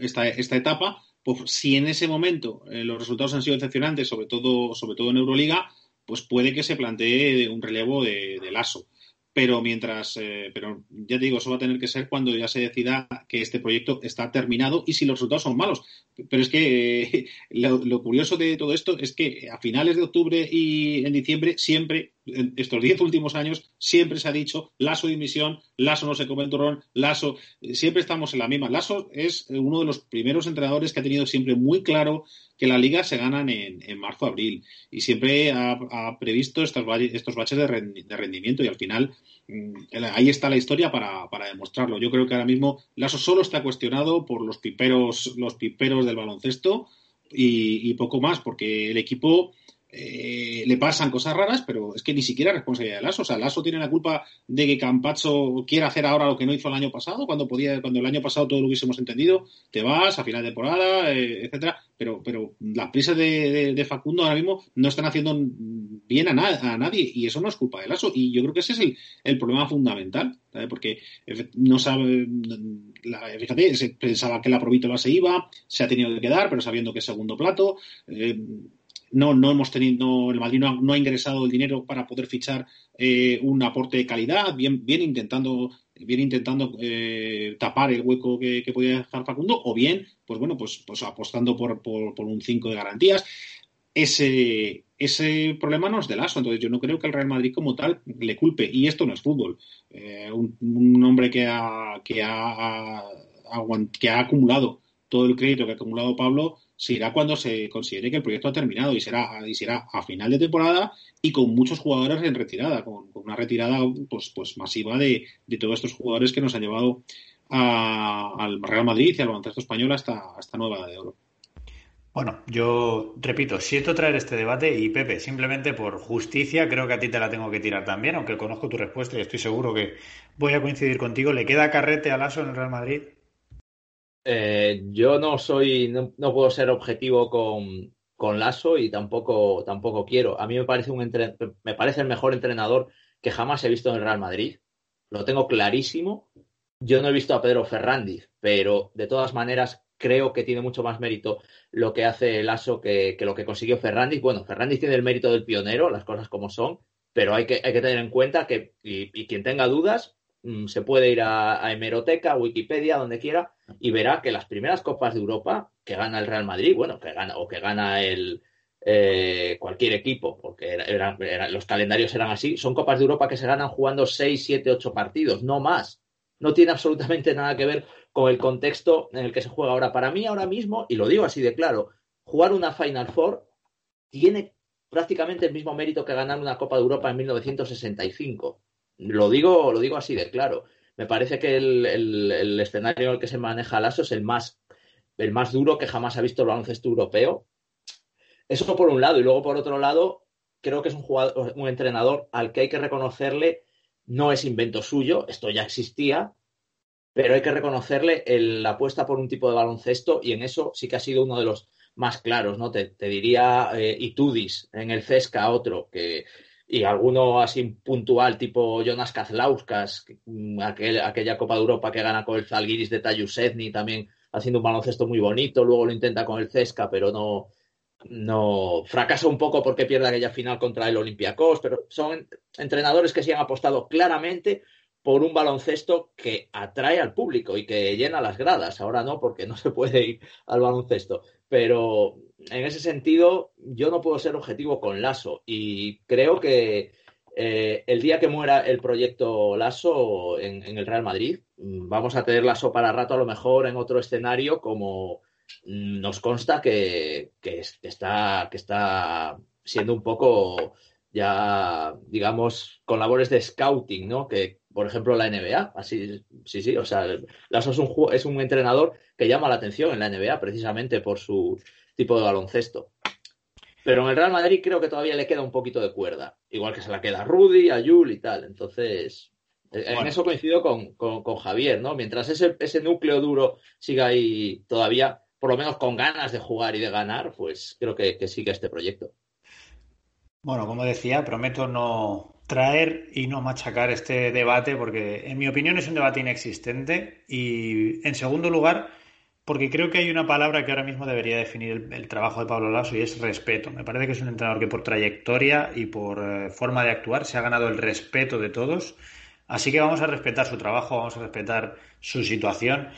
esta, esta, etapa, pues si en ese momento eh, los resultados han sido decepcionantes, sobre todo, sobre todo en Euroliga, pues puede que se plantee un relevo de, de Lasso. pero mientras, eh, pero ya te digo, eso va a tener que ser cuando ya se decida que este proyecto está terminado y si los resultados son malos. Pero es que eh, lo, lo, curioso de todo esto es que a finales de octubre y en diciembre siempre, estos diez últimos años, siempre se ha dicho Lasso dimisión, Lasso no se come el turrón, Lasso, siempre estamos en la misma. Lasso es uno de los primeros entrenadores que ha tenido siempre muy claro que la liga se ganan en, en marzo-abril y siempre ha, previsto estos, estos baches de, rendimiento y al final mm, ahí está la historia para, demostrarlo. Yo creo que ahora mismo Lasso solo está cuestionado por los piperos, los piperos del baloncesto y poco más, porque el equipo eh, le pasan cosas raras, pero es que ni siquiera es responsabilidad de Lasso. O sea, Lasso tiene la culpa de que Campacho quiera hacer ahora lo que no hizo el año pasado, cuando podía, cuando el año pasado todo lo hubiésemos entendido, te vas a final de temporada, eh, etcétera. Pero, pero las prisas de, Facundo ahora mismo no están haciendo bien a, na a, nadie, y eso no es culpa de Lasso. Y yo creo que ese es el, el problema fundamental, porque no sabe, la, fíjate, se pensaba que la Provítola se iba, se ha tenido que quedar, pero sabiendo que es segundo plato. Eh, no, no hemos tenido, el Madrid no ha, no ha, ingresado el dinero para poder fichar eh, un aporte de calidad, bien, bien intentando, bien intentando eh, tapar el hueco que, que, podía dejar Facundo, o bien, pues bueno, pues, pues apostando por, por, un 5 de garantías. Ese, ese problema no es de Lasso, entonces yo no creo que el Real Madrid como tal le culpe, y esto no es fútbol. Eh, un, un, hombre que ha, que ha, que ha acumulado todo el crédito que ha acumulado Pablo se irá cuando se considere que el proyecto ha terminado y será, y será a final de temporada y con muchos jugadores en retirada, con, una retirada pues, pues masiva de, de, todos estos jugadores que nos han llevado a, al Real Madrid y al baloncesto español hasta, hasta nueva de oro. Bueno, yo repito, siento traer este debate y Pepe, simplemente por justicia, creo que a ti te la tengo que tirar también, aunque conozco tu respuesta y estoy seguro que voy a coincidir contigo. ¿Le queda carrete al ASO en el Real Madrid? Eh, yo no soy, no, puedo ser objetivo con, con Lasso y tampoco, tampoco quiero. A mí me parece, un entre, me parece el mejor entrenador que jamás he visto en el Real Madrid. Lo tengo clarísimo. Yo no he visto a Pedro Ferrandiz, pero de todas maneras creo que tiene mucho más mérito lo que hace Lasso que, que lo que consiguió Ferrandiz. Bueno, Ferrandiz tiene el mérito del pionero, las cosas como son, pero hay que, hay que tener en cuenta que, y, y quien tenga dudas, Mm, se puede ir a, a, hemeroteca, Wikipedia, donde quiera, y verá que las primeras copas de Europa que gana el Real Madrid, bueno, que gana o que gana el eh, cualquier equipo, porque los calendarios eran así, son copas de Europa que se ganan jugando 6, 7, 8 partidos, no más. No tiene absolutamente nada que ver con el contexto en el que se juega ahora. Para mí, ahora mismo, y lo digo así de claro, jugar una Final Four tiene prácticamente el mismo mérito que ganar una Copa de Europa en 1965 lo digo, lo digo así de claro. Me parece que el, el, escenario en el que se maneja Lasso es el más, el más duro que jamás ha visto el baloncesto europeo. Eso por un lado. Y luego, por otro lado, creo que es un, jugador, un entrenador al que hay que reconocerle, no es invento suyo, esto ya existía, pero hay que reconocerle la apuesta por un tipo de baloncesto y en eso sí que ha sido uno de los más claros, ¿no? Te, te diría eh, Itudis en el Cesca, otro, que y alguno así puntual, tipo Jonas Kazlauskas, mm, aquel, aquella Copa de Europa que gana con el Zalgiris de Tayusetni, también haciendo un baloncesto muy bonito, luego lo intenta con el Cesca, pero no, no fracasa un poco porque pierde aquella final contra el Olympiacos, pero son entrenadores que sí han apostado claramente por un baloncesto que atrae al público y que llena las gradas. Ahora no, porque no se puede ir al baloncesto. Pero en ese sentido, yo no puedo ser objetivo con Lasso y creo que eh, el día que muera el proyecto Lasso en, el Real Madrid, vamos a tener Lasso para rato a lo mejor en otro escenario como nos consta que, que, está, que está siendo un poco ya, digamos, con labores de scouting, ¿no? Que, por ejemplo, la NBA, así, sí, sí, o sea, Lasso es un, es un entrenador que llama la atención en la NBA precisamente por su tipo de baloncesto. Pero en el Real Madrid creo que todavía le queda un poquito de cuerda. Igual que se la queda a Rudy, a Yul y tal. Entonces, bueno. en eso coincido con, con, con, Javier, ¿no? Mientras ese, ese núcleo duro siga ahí todavía, por lo menos con ganas de jugar y de ganar, pues creo que, que sigue este proyecto. Bueno, como decía, prometo no traer y no machacar este debate porque, en mi opinión, es un debate inexistente. Y, en segundo lugar, porque creo que hay una palabra que ahora mismo debería definir el, trabajo de Pablo Lasso y es respeto. Me parece que es un entrenador que por trayectoria y por eh, forma de actuar se ha ganado el respeto de todos. Así que vamos a respetar su trabajo, vamos a respetar su situación.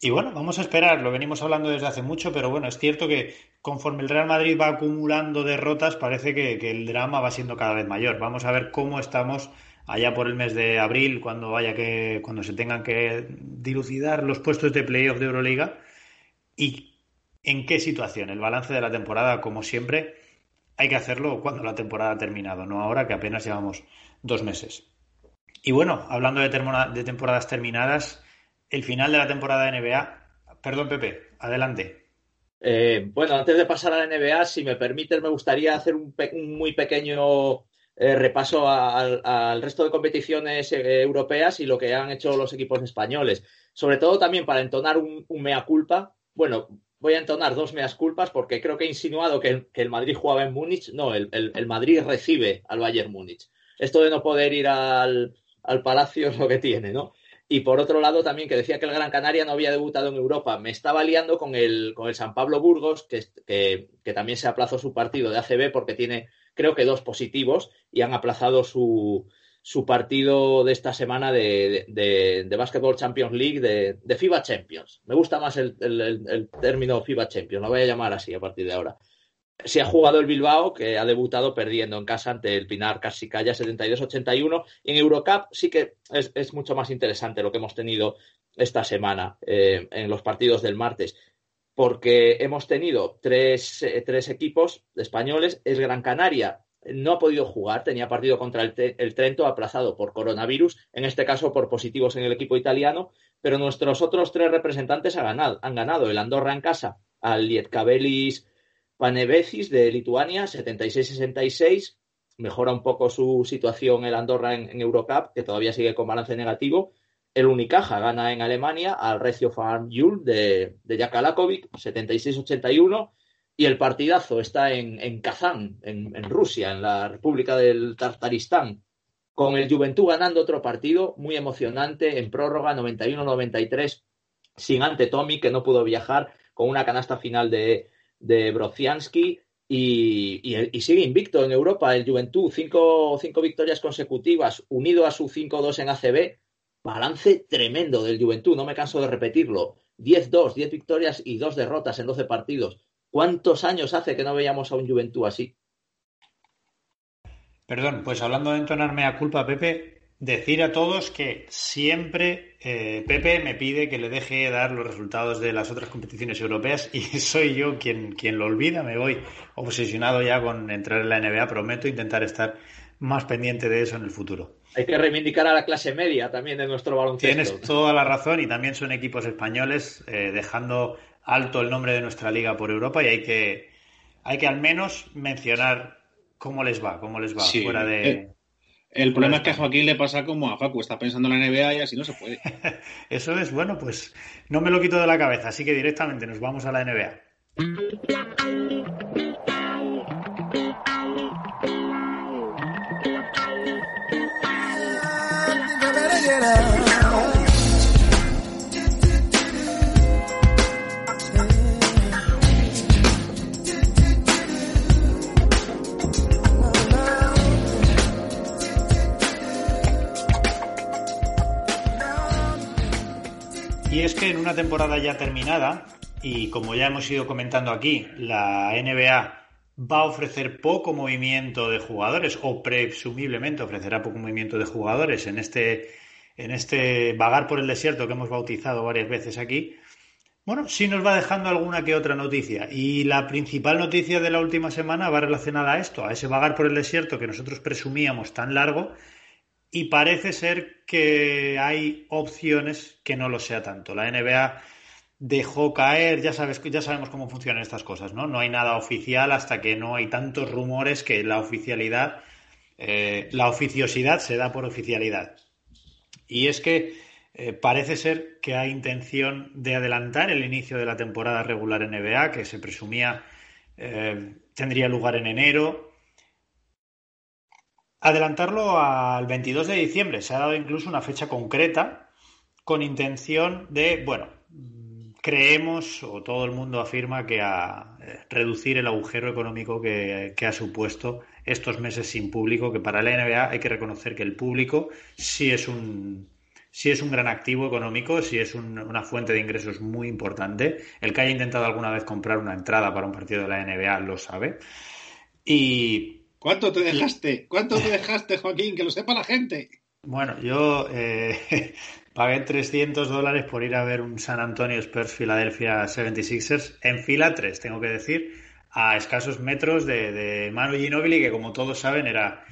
Y bueno, vamos a esperar, lo venimos hablando desde hace mucho, pero bueno, es cierto que conforme el Real Madrid va acumulando derrotas, parece que, el drama va siendo cada vez mayor. Vamos a ver cómo estamos allá por el mes de abril, cuando vaya que, cuando se tengan que dilucidar los puestos de playoff de Euroliga y en qué situación. El balance de la temporada, como siempre, hay que hacerlo cuando la temporada ha terminado, no ahora que apenas llevamos dos meses. Y bueno, hablando de, de temporadas terminadas, el final de la temporada de NBA. Perdón, Pepe, adelante. Eh, bueno, antes de pasar a la NBA, si me permites, me gustaría hacer un, un muy pequeño eh, repaso al, resto de competiciones eh, europeas y lo que han hecho los equipos españoles. Sobre todo también para entonar un, mea culpa. Bueno, voy a entonar dos meas culpas porque creo que he insinuado que el, Madrid jugaba en Múnich. No, el, Madrid recibe al Bayern Múnich. Esto de no poder ir al, al Palacio es lo que tiene, ¿no? Y por otro lado, también que decía que el Gran Canaria no había debutado en Europa. Me estaba liando con el, con el San Pablo Burgos, que, que, también se aplazó su partido de ACB porque tiene, creo que dos positivos y han aplazado su, su partido de esta semana de, de, de, de Basketball Champions League de, de, FIBA Champions. Me gusta más el, el, el, término FIBA Champions, lo voy a llamar así a partir de ahora. Se ha jugado el Bilbao, que ha debutado perdiendo en casa ante el Pinar Casicaya 72-81. En Eurocup sí que es, mucho más interesante lo que hemos tenido esta semana eh, en los partidos del martes, porque hemos tenido tres, eh, tres equipos españoles. El Gran Canaria. No ha podido jugar, tenía partido contra el, el, Trento aplazado por coronavirus, en este caso por positivos en el equipo italiano, pero nuestros otros tres representantes han ganado, han ganado. El Andorra en casa al Lietkabelis Panevecis de Lituania, 76-66. Mejora un poco su situación el Andorra en, Eurocup, que todavía sigue con balance negativo. El Unicaja gana en Alemania al Recio Farm Jul de, de Jakalakovic, 76-81. Y el partidazo está en, en Kazán, en, en, Rusia, en la República del Tartaristán, con el Juventud ganando otro partido muy emocionante en prórroga 91-93, sin ante Tommy, que no pudo viajar, con una canasta final de, de Broziansky y, y, y, sigue invicto en Europa el Juventud, cinco, cinco victorias consecutivas, unido a su 5-2 en ACB, balance tremendo del Juventud, no me canso de repetirlo, 10-2, 10 victorias y 2 derrotas en 12 partidos. ¿Cuántos años hace que no veíamos a un Juventud así? Perdón, pues hablando de entonarme a culpa, Pepe, decir a todos que siempre eh, Pepe me pide que le deje dar los resultados de las otras competiciones europeas y soy yo quien, quien lo olvida. Me voy obsesionado ya con entrar en la NBA. Prometo intentar estar más pendiente de eso en el futuro. Hay que reivindicar a la clase media también de nuestro baloncesto. Tienes toda la razón y también son equipos españoles eh, dejando alto el nombre de nuestra liga por Europa y hay que, hay que al menos mencionar cómo les va, cómo les va sí. fuera de... Eh el problema es que a Joaquín le pasa como a Facu, está pensando en la NBA y así no se puede. Eso es, bueno, pues no me lo quito de la cabeza, así que directamente nos vamos a la NBA. Una temporada ya terminada, y como ya hemos ido comentando aquí, la NBA va a ofrecer poco movimiento de jugadores, o presumiblemente ofrecerá poco movimiento de jugadores en este, en este vagar por el desierto que hemos bautizado varias veces aquí. Bueno, sí nos va dejando alguna que otra noticia. Y la principal noticia de la última semana va relacionada a esto, a ese vagar por el desierto que nosotros presumíamos tan largo y parece ser que hay opciones que no lo sea tanto. La NBA dejó caer, ya sabes, ya sabemos cómo funcionan estas cosas, ¿no? No hay nada oficial hasta que no hay tantos rumores que la oficialidad, eh, la oficiosidad se da por oficialidad. Y es que eh, parece ser que hay intención de adelantar el inicio de la temporada regular NBA, que se presumía eh, tendría lugar en enero adelantarlo al 22 de diciembre. Se ha dado incluso una fecha concreta con intención de, bueno, creemos, o todo el mundo afirma, que a eh, reducir el agujero económico que, que, ha supuesto estos meses sin público, que para la NBA hay que reconocer que el público sí es un, sí es un gran activo económico, sí es un, una fuente de ingresos muy importante. El que haya intentado alguna vez comprar una entrada para un partido de la NBA lo sabe. Y... ¿Cuánto te dejaste? ¿Cuánto te dejaste, Joaquín? Que lo sepa la gente. Bueno, yo eh, pagué 300 dólares por ir a ver un San Antonio Spurs Philadelphia 76ers en fila 3, tengo que decir, a escasos metros de, Manu Ginobili, que como todos saben era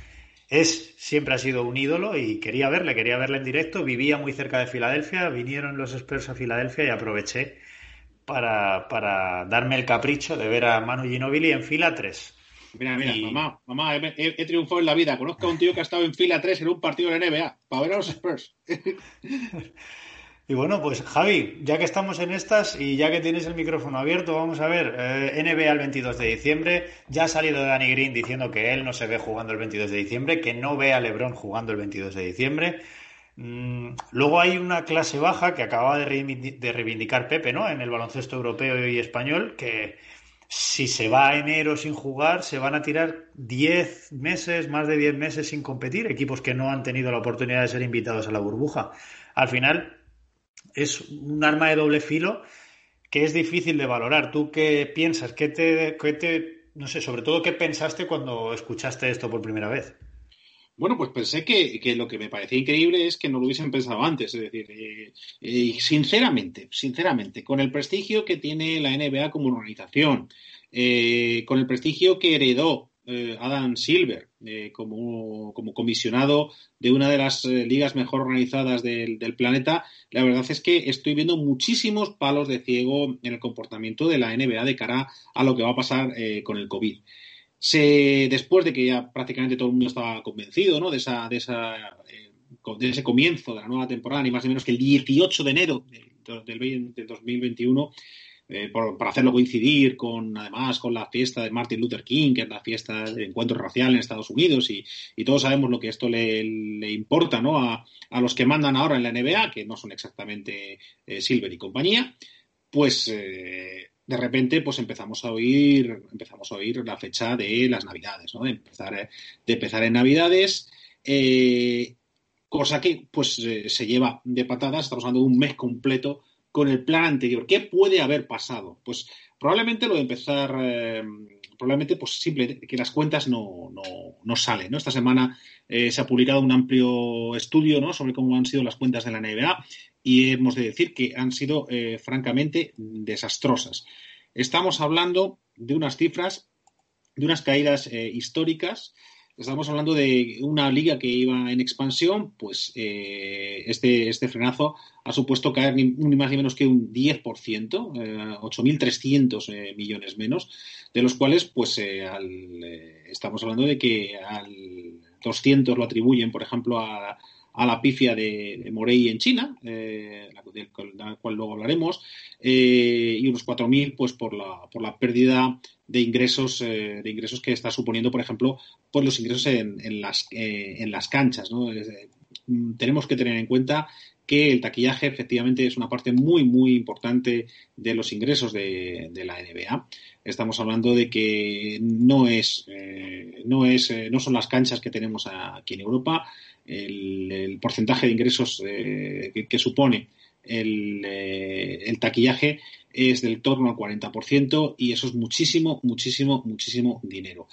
es siempre ha sido un ídolo y quería verle, quería verle en directo. Vivía muy cerca de Filadelfia, vinieron los Spurs a Filadelfia y aproveché para, para darme el capricho de ver a Manu Ginobili en fila 3. Mira, mira, y... mamá, mamá, he, he, triunfado en la vida. Conozco a un tío que ha estado en fila 3 en un partido de la NBA para ver a los Spurs. Y bueno, pues Javi, ya que estamos en estas y ya que tienes el micrófono abierto, vamos a ver, eh, NBA el 22 de diciembre, ya ha salido Danny Green diciendo que él no se ve jugando el 22 de diciembre, que no ve a LeBron jugando el 22 de diciembre. Mm, luego hay una clase baja que acaba de, reivindicar, de reivindicar Pepe, ¿no? En el baloncesto europeo y español, que si se va a enero sin jugar, se van a tirar 10 meses, más de 10 meses sin competir, equipos que no han tenido la oportunidad de ser invitados a la burbuja. Al final, es un arma de doble filo que es difícil de valorar. ¿Tú qué piensas? ¿Qué te, qué te, no sé, sobre todo qué pensaste cuando escuchaste esto por primera vez? Bueno, pues pensé que, que, lo que me parecía increíble es que no lo hubiesen pensado antes. Es decir, eh, eh, sinceramente, sinceramente, con el prestigio que tiene la NBA como organización, eh, con el prestigio que heredó eh, Adam Silver eh, como, como, comisionado de una de las eh, ligas mejor organizadas del, del, planeta, la verdad es que estoy viendo muchísimos palos de ciego en el comportamiento de la NBA de cara a lo que va a pasar con el COVID. Se, después de que ya prácticamente todo el mundo estaba convencido ¿no? de, esa, de ese comienzo de la nueva temporada, ni más ni menos que el 18 de enero del, del, del 2021, eh, por, para hacerlo coincidir con, además, con la fiesta de Martin Luther King, que es la fiesta de encuentro racial en Estados Unidos, y, todos sabemos lo que esto le, importa ¿no? a, los que mandan ahora en la NBA, que no son exactamente eh, Silver y compañía, pues eh, de repente pues empezamos a oír, empezamos a oír la fecha de las Navidades, ¿no? de, empezar, de empezar en Navidades. Eh, cosa que pues se lleva de patadas, estamos hablando de un mes completo con el plan anterior. ¿Qué puede haber pasado? Pues probablemente lo de empezar, eh, probablemente pues simple, que las cuentas no, no, no salen. ¿no? Esta semana eh, se ha publicado un amplio estudio ¿no? sobre cómo han sido las cuentas de la NBA y hemos de decir que han sido eh, francamente desastrosas. Estamos hablando de unas cifras, de unas caídas eh, históricas estamos hablando de una liga que iba en expansión, pues eh, este, este frenazo ha supuesto caer ni, más ni menos que un 10%, eh, 8.300 eh, millones menos, de los cuales, pues estamos hablando de que al 200 lo atribuyen, por ejemplo, a, a la pifia de, de Morey en China, eh, la, de, la, cual luego hablaremos, eh, y unos 4.000 pues, por, la, por la pérdida de ingresos, eh, de ingresos que está suponiendo, por ejemplo, pues los ingresos en, en las, eh, en las canchas. ¿no? Tenemos que tener en cuenta que el taquillaje efectivamente es una parte muy, muy importante de los ingresos de, la NBA. Estamos hablando de que no es, eh, no es, eh, no son las canchas que tenemos aquí en Europa. El, porcentaje de ingresos eh, que, supone el, taquillaje es del torno al 40% y eso es muchísimo, muchísimo, muchísimo dinero.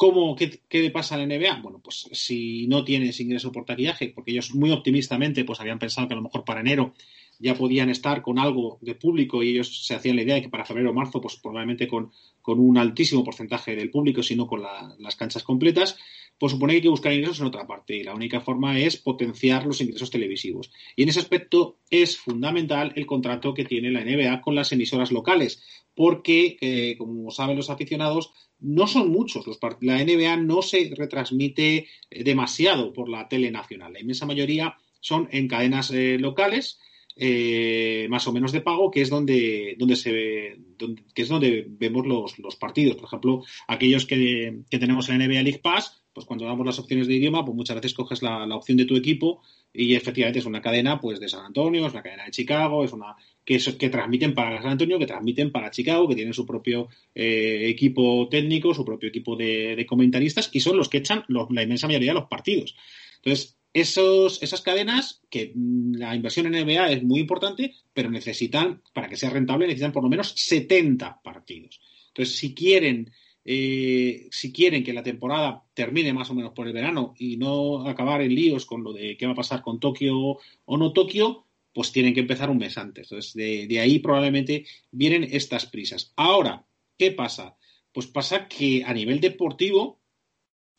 ¿Cómo, qué, qué, le pasa a la NBA? Bueno, pues si no tienes ingreso por taquillaje, porque ellos muy optimistamente pues habían pensado que a lo mejor para enero ya podían estar con algo de público y ellos se hacían la idea de que para febrero o marzo, pues probablemente con, con un altísimo porcentaje del público, sino con la, las canchas completas, pues supone que hay que buscar ingresos en otra parte y la única forma es potenciar los ingresos televisivos. Y en ese aspecto es fundamental el contrato que tiene la NBA con las emisoras locales, porque, eh, como saben los aficionados, no son muchos. Los la NBA no se retransmite demasiado por la tele nacional. La inmensa mayoría son en cadenas eh, locales eh, más o menos de pago, que es donde, donde se ve, donde, que es donde vemos los, los partidos. Por ejemplo, aquellos que, que, tenemos en NBA League Pass, pues cuando damos las opciones de idioma, pues muchas veces coges la, la, opción de tu equipo y efectivamente es una cadena pues de San Antonio, es una cadena de Chicago, es una que, es, que transmiten para San Antonio, que transmiten para Chicago, que tienen su propio eh, equipo técnico, su propio equipo de, de, comentaristas y son los que echan los, la inmensa mayoría de los partidos. Entonces, esos, esas cadenas, que la inversión en NBA es muy importante, pero necesitan, para que sea rentable, necesitan por lo menos 70 partidos. Entonces, si quieren, eh, si quieren que la temporada termine más o menos por el verano y no acabar en líos con lo de qué va a pasar con Tokio o no Tokio, pues tienen que empezar un mes antes. Entonces, de, de ahí probablemente vienen estas prisas. Ahora, ¿qué pasa? Pues pasa que a nivel deportivo,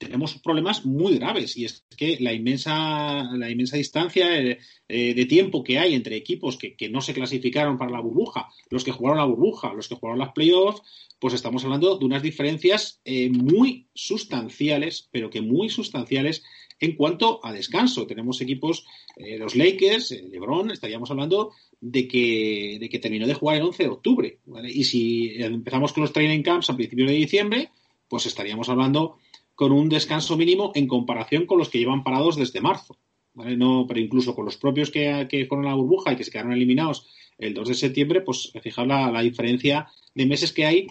tenemos problemas muy graves y es que la inmensa, la inmensa distancia de, de tiempo que hay entre equipos que, que, no se clasificaron para la burbuja, los que jugaron la burbuja, los que jugaron las playoffs, pues estamos hablando de unas diferencias eh, muy sustanciales, pero que muy sustanciales en cuanto a descanso. Tenemos equipos, eh, los Lakers, eh, LeBron, estaríamos hablando de que, de que terminó de jugar el 11 de octubre. Y si empezamos con los training camps a principios de diciembre, pues estaríamos hablando con un descanso mínimo en comparación con los que llevan parados desde marzo. ¿vale? No, pero incluso con los propios que, que, fueron a la burbuja y que se quedaron eliminados el 2 de septiembre, pues fijaos la, la, diferencia de meses que hay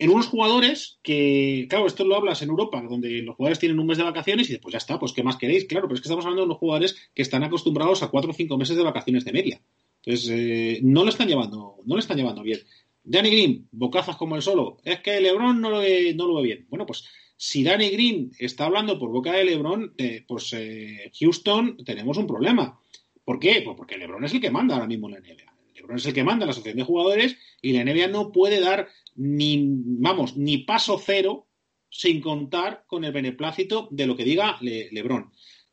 en unos jugadores que, claro, esto lo hablas en Europa, donde los jugadores tienen un mes de vacaciones y después ya está, pues ¿qué más queréis? Claro, pero es que estamos hablando de unos jugadores que están acostumbrados a cuatro o cinco meses de vacaciones de media. Entonces, eh, no lo están llevando, no lo están llevando bien. Danny Green, bocazas como el solo. Es que LeBron no lo ve, no lo ve bien. Bueno, pues si Danny Green está hablando por boca de LeBron, eh, pues eh, Houston tenemos un problema. ¿Por qué? Pues porque LeBron es el que manda ahora mismo la NBA. LeBron es el que manda la asociación de jugadores y la NBA no puede dar ni, vamos, ni paso cero sin contar con el beneplácito de lo que diga Le LeBron.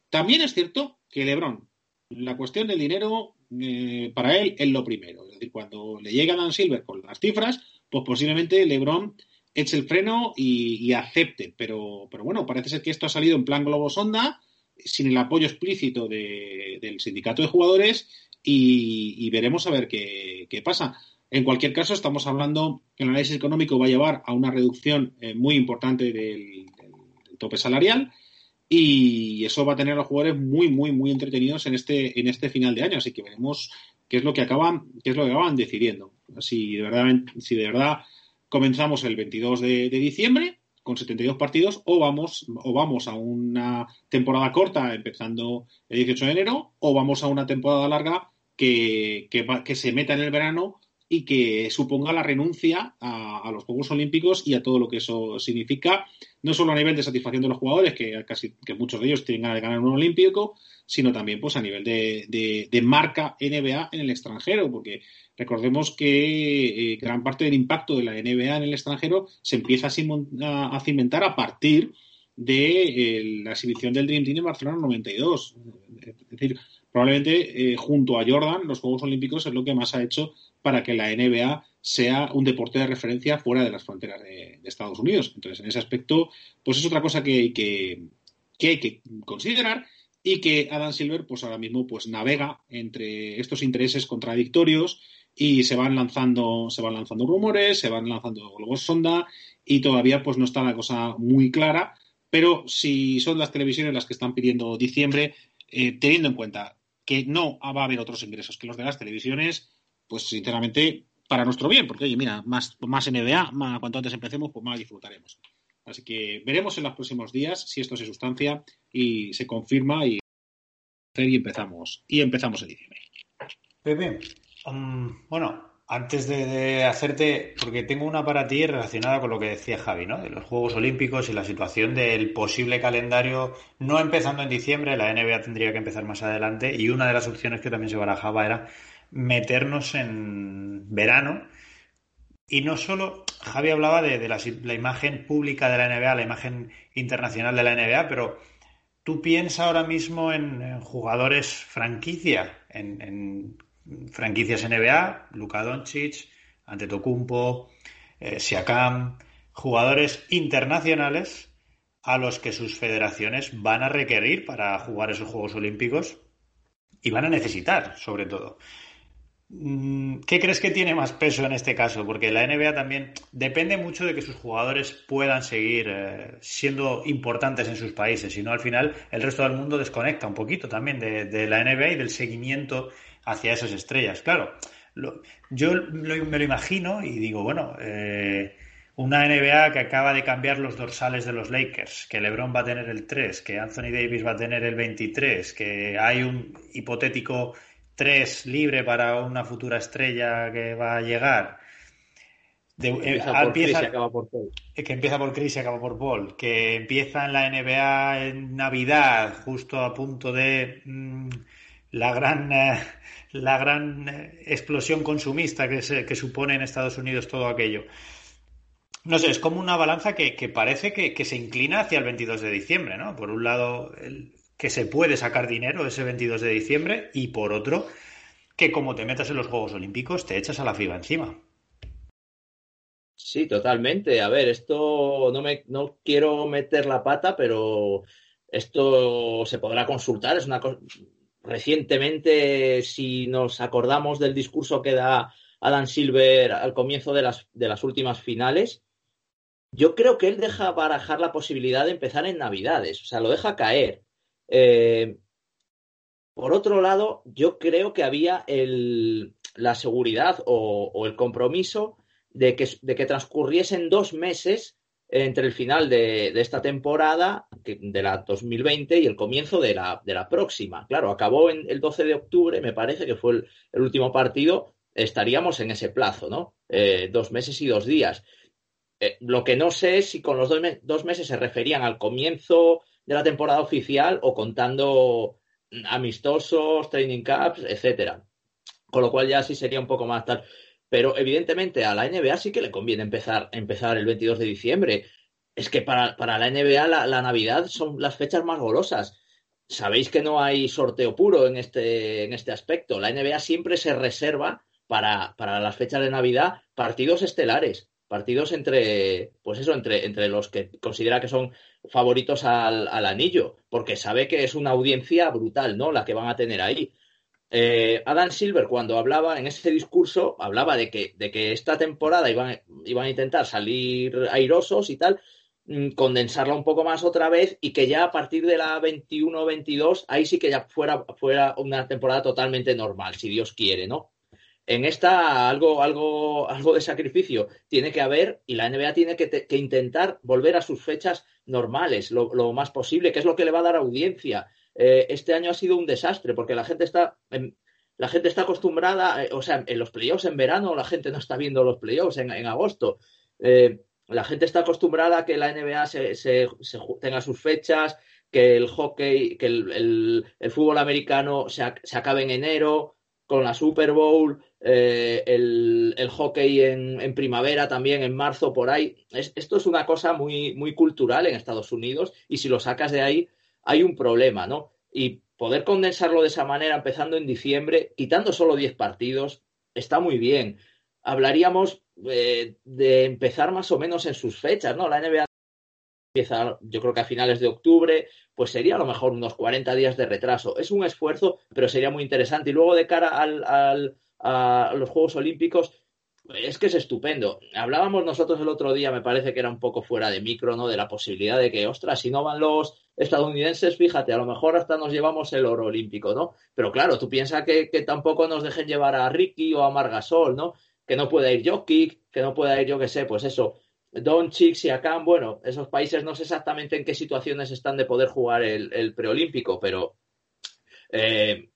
También es cierto que LeBron, la cuestión del dinero, eh, para él es lo primero. Es decir, cuando le llega Dan Silver con las cifras, pues posiblemente LeBron eche el freno y, acepte. Pero, pero, bueno, parece ser que esto ha salido en plan globo sonda, sin el apoyo explícito de, del sindicato de jugadores, y, veremos a ver qué, qué, pasa. En cualquier caso, estamos hablando que el análisis económico va a llevar a una reducción eh, muy importante del, del, del, tope salarial. Y eso va a tener a los jugadores muy, muy, muy entretenidos en este, en este final de año. Así que veremos qué es lo que acaban, qué es lo que acaban decidiendo. Si de verdad, si de verdad comenzamos el 22 de, diciembre con 72 partidos o vamos, o vamos a una temporada corta empezando el 18 de enero o vamos a una temporada larga que, que, que se meta en el verano y que suponga la renuncia a, los Juegos Olímpicos y a todo lo que eso significa, no solo a nivel de satisfacción de los jugadores, que casi que muchos de ellos tienen ganas de ganar un olímpico, sino también pues a nivel de, de marca NBA en el extranjero, porque recordemos que eh, gran parte del impacto de la NBA en el extranjero se empieza a, cimentar a partir de eh, la exhibición del Dream Team en Barcelona 92. Es decir, probablemente eh, junto a Jordan, los Juegos Olímpicos es lo que más ha hecho para que la NBA sea un deporte de referencia fuera de las fronteras de, Estados Unidos. Entonces, en ese aspecto, pues es otra cosa que, que, hay que considerar y que Adam Silver, pues ahora mismo, pues navega entre estos intereses contradictorios y se van lanzando, se van lanzando rumores, se van lanzando globos sonda y todavía pues no está la cosa muy clara. Pero si son las televisiones las que están pidiendo diciembre, eh, teniendo en cuenta que no va a haber otros ingresos que los de las televisiones, pues sinceramente para nuestro bien, porque oye, mira, más, más NBA, más, cuanto antes empecemos, pues más disfrutaremos. Así que veremos en los próximos días si esto se sustancia y se confirma y, y empezamos y empezamos en diciembre. Pepe, bueno, antes de, hacerte, porque tengo una para ti relacionada con lo que decía Javi, ¿no? De los Juegos Olímpicos y la situación del posible calendario, no empezando en diciembre, la NBA tendría que empezar más adelante, y una de las opciones que también se barajaba era meternos en verano. Y no solo, Javi hablaba de, de la, la, imagen pública de la NBA, la imagen internacional de la NBA, pero tú piensas ahora mismo en, jugadores franquicia, en, franquicias NBA, Luka Doncic, Antetokounmpo, eh, Siakam, jugadores internacionales a los que sus federaciones van a requerir para jugar esos Juegos Olímpicos y van a necesitar, sobre todo. Mm, ¿Qué crees que tiene más peso en este caso? Porque la NBA también depende mucho de que sus jugadores puedan seguir eh, siendo importantes en sus países, si no al final el resto del mundo desconecta un poquito también de, de la NBA y del seguimiento hacia esas estrellas. Claro, lo, yo lo, me lo imagino y digo, bueno, eh, una NBA que acaba de cambiar los dorsales de los Lakers, que LeBron va a tener el 3, que Anthony Davis va a tener el 23, que hay un hipotético 3 libre para una futura estrella que va a llegar. De, Empieza eh, por empieza- Chris y acaba por Paul. que empieza por Chris y acaba por Paul, que empieza en la NBA en Navidad, justo a punto de mm, la gran, eh, la gran eh, explosión consumista que, se- que supone en Estados Unidos todo aquello. No sé, es como una balanza que, parece que, que se inclina hacia el 22 de diciembre, ¿no? Por un lado, el- que se puede sacar dinero ese 22 de diciembre y por otro, que como te metas en los Juegos Olímpicos, te echas a la FIBA encima. Sí, totalmente. A ver, esto no me no quiero meter la pata, pero esto se podrá consultar. Es una recientemente, si nos acordamos del discurso que da Adam Silver al comienzo de las, de las últimas finales, yo creo que él deja barajar la posibilidad de empezar en Navidades, o sea, lo deja caer. Eh, por otro lado, yo creo que había el, la seguridad o, el compromiso de que, de que transcurriesen dos meses entre el final de, esta temporada, de la 2020, y el comienzo de la, de la próxima. Claro, acabó en el 12 de octubre, me parece que fue el, último partido, estaríamos en ese plazo, ¿no? Eh, dos meses y dos días. Eh, lo que no sé es si con los dos, me- dos meses se referían al comienzo de la temporada oficial o contando amistosos, training camps, etcétera. Con lo cual ya sí sería un poco más tal. Pero evidentemente a la NBA sí que le conviene empezar, empezar el 22 de diciembre. Es que para, para la NBA la, la Navidad son las fechas más golosas. Sabéis que no hay sorteo puro en este, en este aspecto. La NBA siempre se reserva para, para las fechas de Navidad partidos estelares, partidos entre, pues eso, entre, entre los que considera que son favoritos al, al anillo, porque sabe que es una audiencia brutal, ¿no? La que van a tener ahí. Eh, Adam Silver, cuando hablaba en ese discurso, hablaba de que, de que esta temporada iban, iban a intentar salir airosos y tal, mm, condensarla un poco más otra vez y que ya a partir de la 21-22, ahí sí que ya fuera, fuera una temporada totalmente normal, si Dios quiere, ¿no? En esta algo, algo, algo de sacrificio tiene que haber y la NBA tiene que, te- que intentar volver a sus fechas normales lo, lo más posible, que es lo que le va a dar audiencia. Eh, este año ha sido un desastre porque la gente está, en- la gente está acostumbrada, eh, o sea, en los playoffs en verano la gente no está viendo los playoffs en, en agosto. Eh, la gente está acostumbrada a que la NBA se, se- tenga sus fechas, que el hockey, que el, fútbol americano se, se acabe en enero con la Super Bowl, el, el hockey en, en primavera también, en marzo, por ahí. Es- esto es una cosa muy, muy cultural en Estados Unidos y si lo sacas de ahí hay un problema, ¿no? Y poder condensarlo de esa manera, empezando en diciembre, quitando solo 10 partidos, está muy bien. Hablaríamos eh, de empezar más o menos en sus fechas, ¿no? La NBA empieza, yo creo que a finales de octubre, pues sería a lo mejor unos 40 días de retraso. Es un esfuerzo, pero sería muy interesante. Y luego de cara al, al, a los Juegos Olímpicos, es que es estupendo. Hablábamos nosotros el otro día, me parece que era un poco fuera de micro, ¿no? De la posibilidad de que, ostras, si no van los estadounidenses, fíjate, a lo mejor hasta nos llevamos el oro olímpico, ¿no? Pero claro, tú piensas que, que tampoco nos dejen llevar a Ricky o a Margasol, ¿no? Que no pueda ir Jokic, que no pueda ir, yo qué sé, pues eso, Doncic, Siakam, bueno, esos países no sé exactamente en qué situaciones están de poder jugar el, preolímpico, pero eh,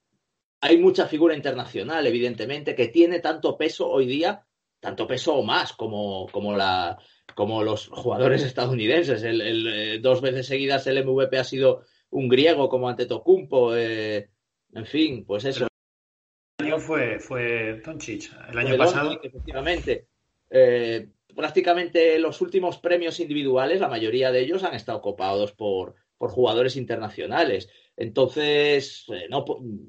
hay mucha figura internacional, evidentemente, que tiene tanto peso hoy día, tanto peso o más, como, como, la, como los jugadores estadounidenses. El, el, eh, dos veces seguidas el MVP ha sido un griego como Antetokounmpo, eh, en fin, pues eso. El año fue, fue Doncic. El año Fue pasado. Doncic, efectivamente. Eh, prácticamente los últimos premios individuales, la mayoría de ellos han estado copados por, por jugadores internacionales. Entonces, eh, no,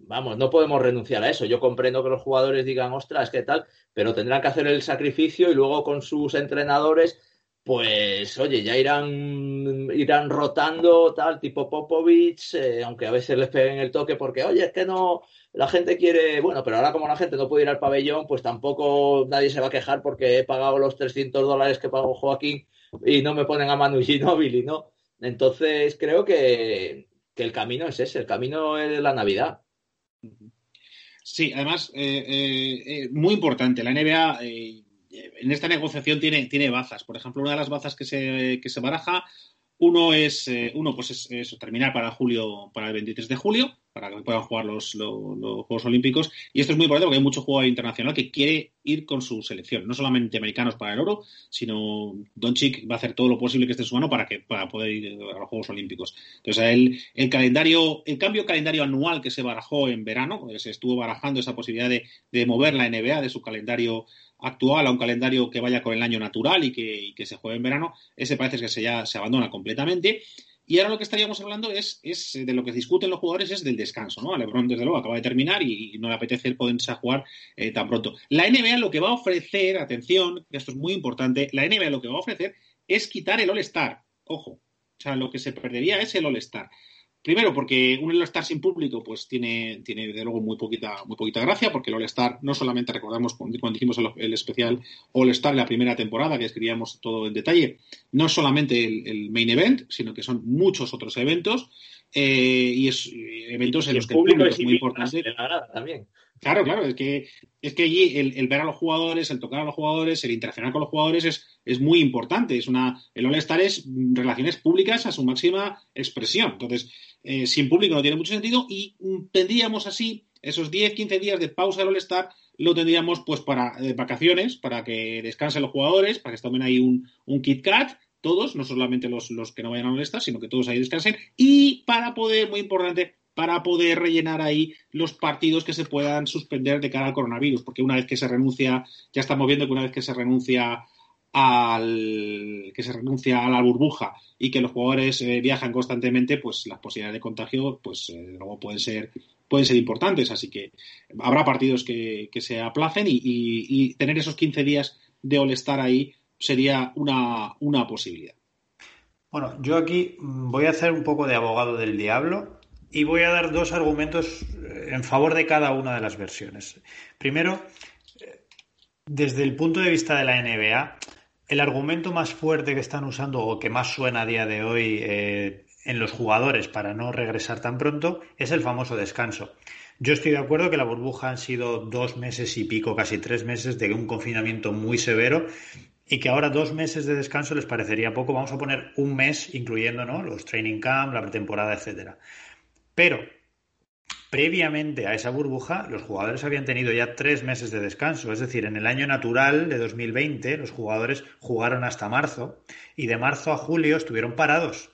vamos, no podemos renunciar a eso. Yo comprendo que los jugadores digan, ostras, ¿qué tal? Pero tendrán que hacer el sacrificio y luego con sus entrenadores, pues, oye, ya irán irán rotando, tal, tipo Popovich, eh, aunque a veces les peguen el toque porque, oye, es que no, la gente quiere, bueno, pero ahora como la gente no puede ir al pabellón, pues tampoco nadie se va a quejar porque he pagado los 300 dólares que pagó Joaquín y no me ponen a Manu Ginóbili, ¿no? Entonces creo que, que el camino es ese, el camino es la Navidad. Sí, además, eh, eh, eh, muy importante, la NBA en esta negociación tiene, tiene bazas. Por ejemplo, una de las bazas que se, que se baraja, uno es, uno pues es, es, terminar para julio, para el 23 de julio, para que puedan jugar los, los, Juegos Olímpicos. Y esto es muy importante porque hay mucho jugador internacional que quiere ir con su selección, no solamente americanos para el oro, sino Doncic va a hacer todo lo posible que esté en su mano para que para poder ir a los Juegos Olímpicos. Entonces, el, el calendario, el cambio calendario anual que se barajó en verano, se estuvo barajando esa posibilidad de, de mover la NBA de su calendario actual a un calendario que vaya con el año natural y que, y que se juegue en verano, ese parece que se ya se abandona completamente. Y ahora lo que estaríamos hablando es, es, de lo que discuten los jugadores es del descanso, ¿no? LeBron, desde luego, acaba de terminar y, no le apetece poderse a jugar eh, tan pronto. La NBA lo que va a ofrecer, atención, que esto es muy importante, la NBA lo que va a ofrecer es quitar el All-Star. Ojo. O sea, lo que se perdería es el All-Star. Primero, porque un All-Star sin público, pues tiene, tiene de luego muy poquita, muy poquita gracia, porque el All-Star no solamente recordamos cuando, hicimos el, especial All-Star la primera temporada, que escribíamos todo en detalle, no solamente el, el, main event, sino que son muchos otros eventos, eh, y es eventos en y los que el público es muy importante. También. Claro, claro, es que, es que allí el, el, ver a los jugadores, el tocar a los jugadores, el interaccionar con los jugadores es, es muy importante. Es una, el All-Star es relaciones públicas a su máxima expresión. Entonces, eh, sin público no tiene mucho sentido y tendríamos así esos 10, 15 días de pausa del All-Star lo tendríamos pues para eh, vacaciones, para que descansen los jugadores, para que se tomen ahí un, un Kit Kat, todos, no solamente los, los que no vayan a All-Star, sino que todos ahí descansen, y para poder, muy importante, para poder rellenar ahí los partidos que se puedan suspender de cara al coronavirus, porque una vez que se renuncia, ya estamos viendo que una vez que se renuncia al que se renuncia a la burbuja y que los jugadores eh, viajan constantemente, pues las posibilidades de contagio, pues eh, luego pueden ser pueden ser importantes. Así que habrá partidos que, que se aplacen y, y, tener esos 15 días de All-Star ahí sería una, una posibilidad. Bueno, yo aquí voy a hacer un poco de abogado del diablo y voy a dar dos argumentos en favor de cada una de las versiones. Primero, desde el punto de vista de la NBA, el argumento más fuerte que están usando o que más suena a día de hoy eh, en los jugadores para no regresar tan pronto es el famoso descanso. Yo estoy de acuerdo que la burbuja han sido dos meses y pico, casi tres meses de un confinamiento muy severo y que ahora dos meses de descanso les parecería poco. Vamos a poner un mes, incluyendo ¿no? los training camp, la pretemporada, etcétera. Pero previamente a esa burbuja, los jugadores habían tenido ya tres meses de descanso. Es decir, en el año natural de 2020, los jugadores jugaron hasta marzo y de marzo a julio estuvieron parados.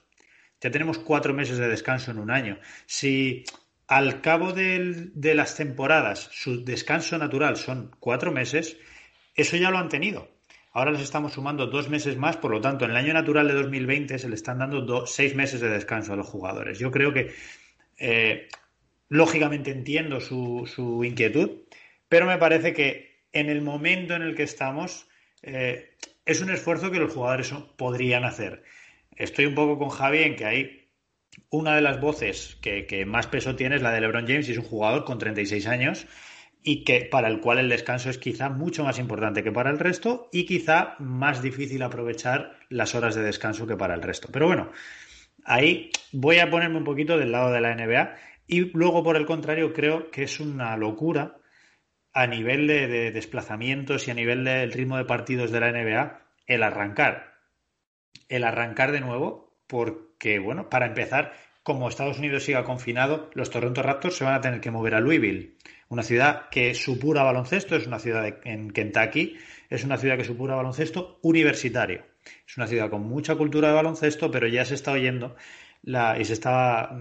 Ya tenemos cuatro meses de descanso en un año. Si al cabo de las temporadas su descanso natural son cuatro meses, eso ya lo han tenido. Ahora les estamos sumando dos meses más, por lo tanto, en el año natural de 2020 se le están dando seis meses de descanso a los jugadores. Yo creo que eh, lógicamente entiendo su, su, inquietud, pero me parece que en el momento en el que estamos eh, es un esfuerzo que los jugadores podrían hacer. Estoy un poco con Javi en que hay una de las voces que, que, más peso tiene es la de LeBron James y es un jugador con 36 años y que para el cual el descanso es quizá mucho más importante que para el resto y quizá más difícil aprovechar las horas de descanso que para el resto. Pero bueno, ahí voy a ponerme un poquito del lado de la NBA y luego, por el contrario, creo que es una locura a nivel de, de desplazamientos y a nivel del ritmo de partidos de la NBA el arrancar. El arrancar de nuevo, porque, bueno, para empezar, como Estados Unidos siga confinado, los Toronto Raptors se van a tener que mover a Louisville, una ciudad que supura baloncesto, es una ciudad en Kentucky, es una ciudad que supura baloncesto universitario. Es una ciudad con mucha cultura de baloncesto, pero ya se está oyendo y se estaba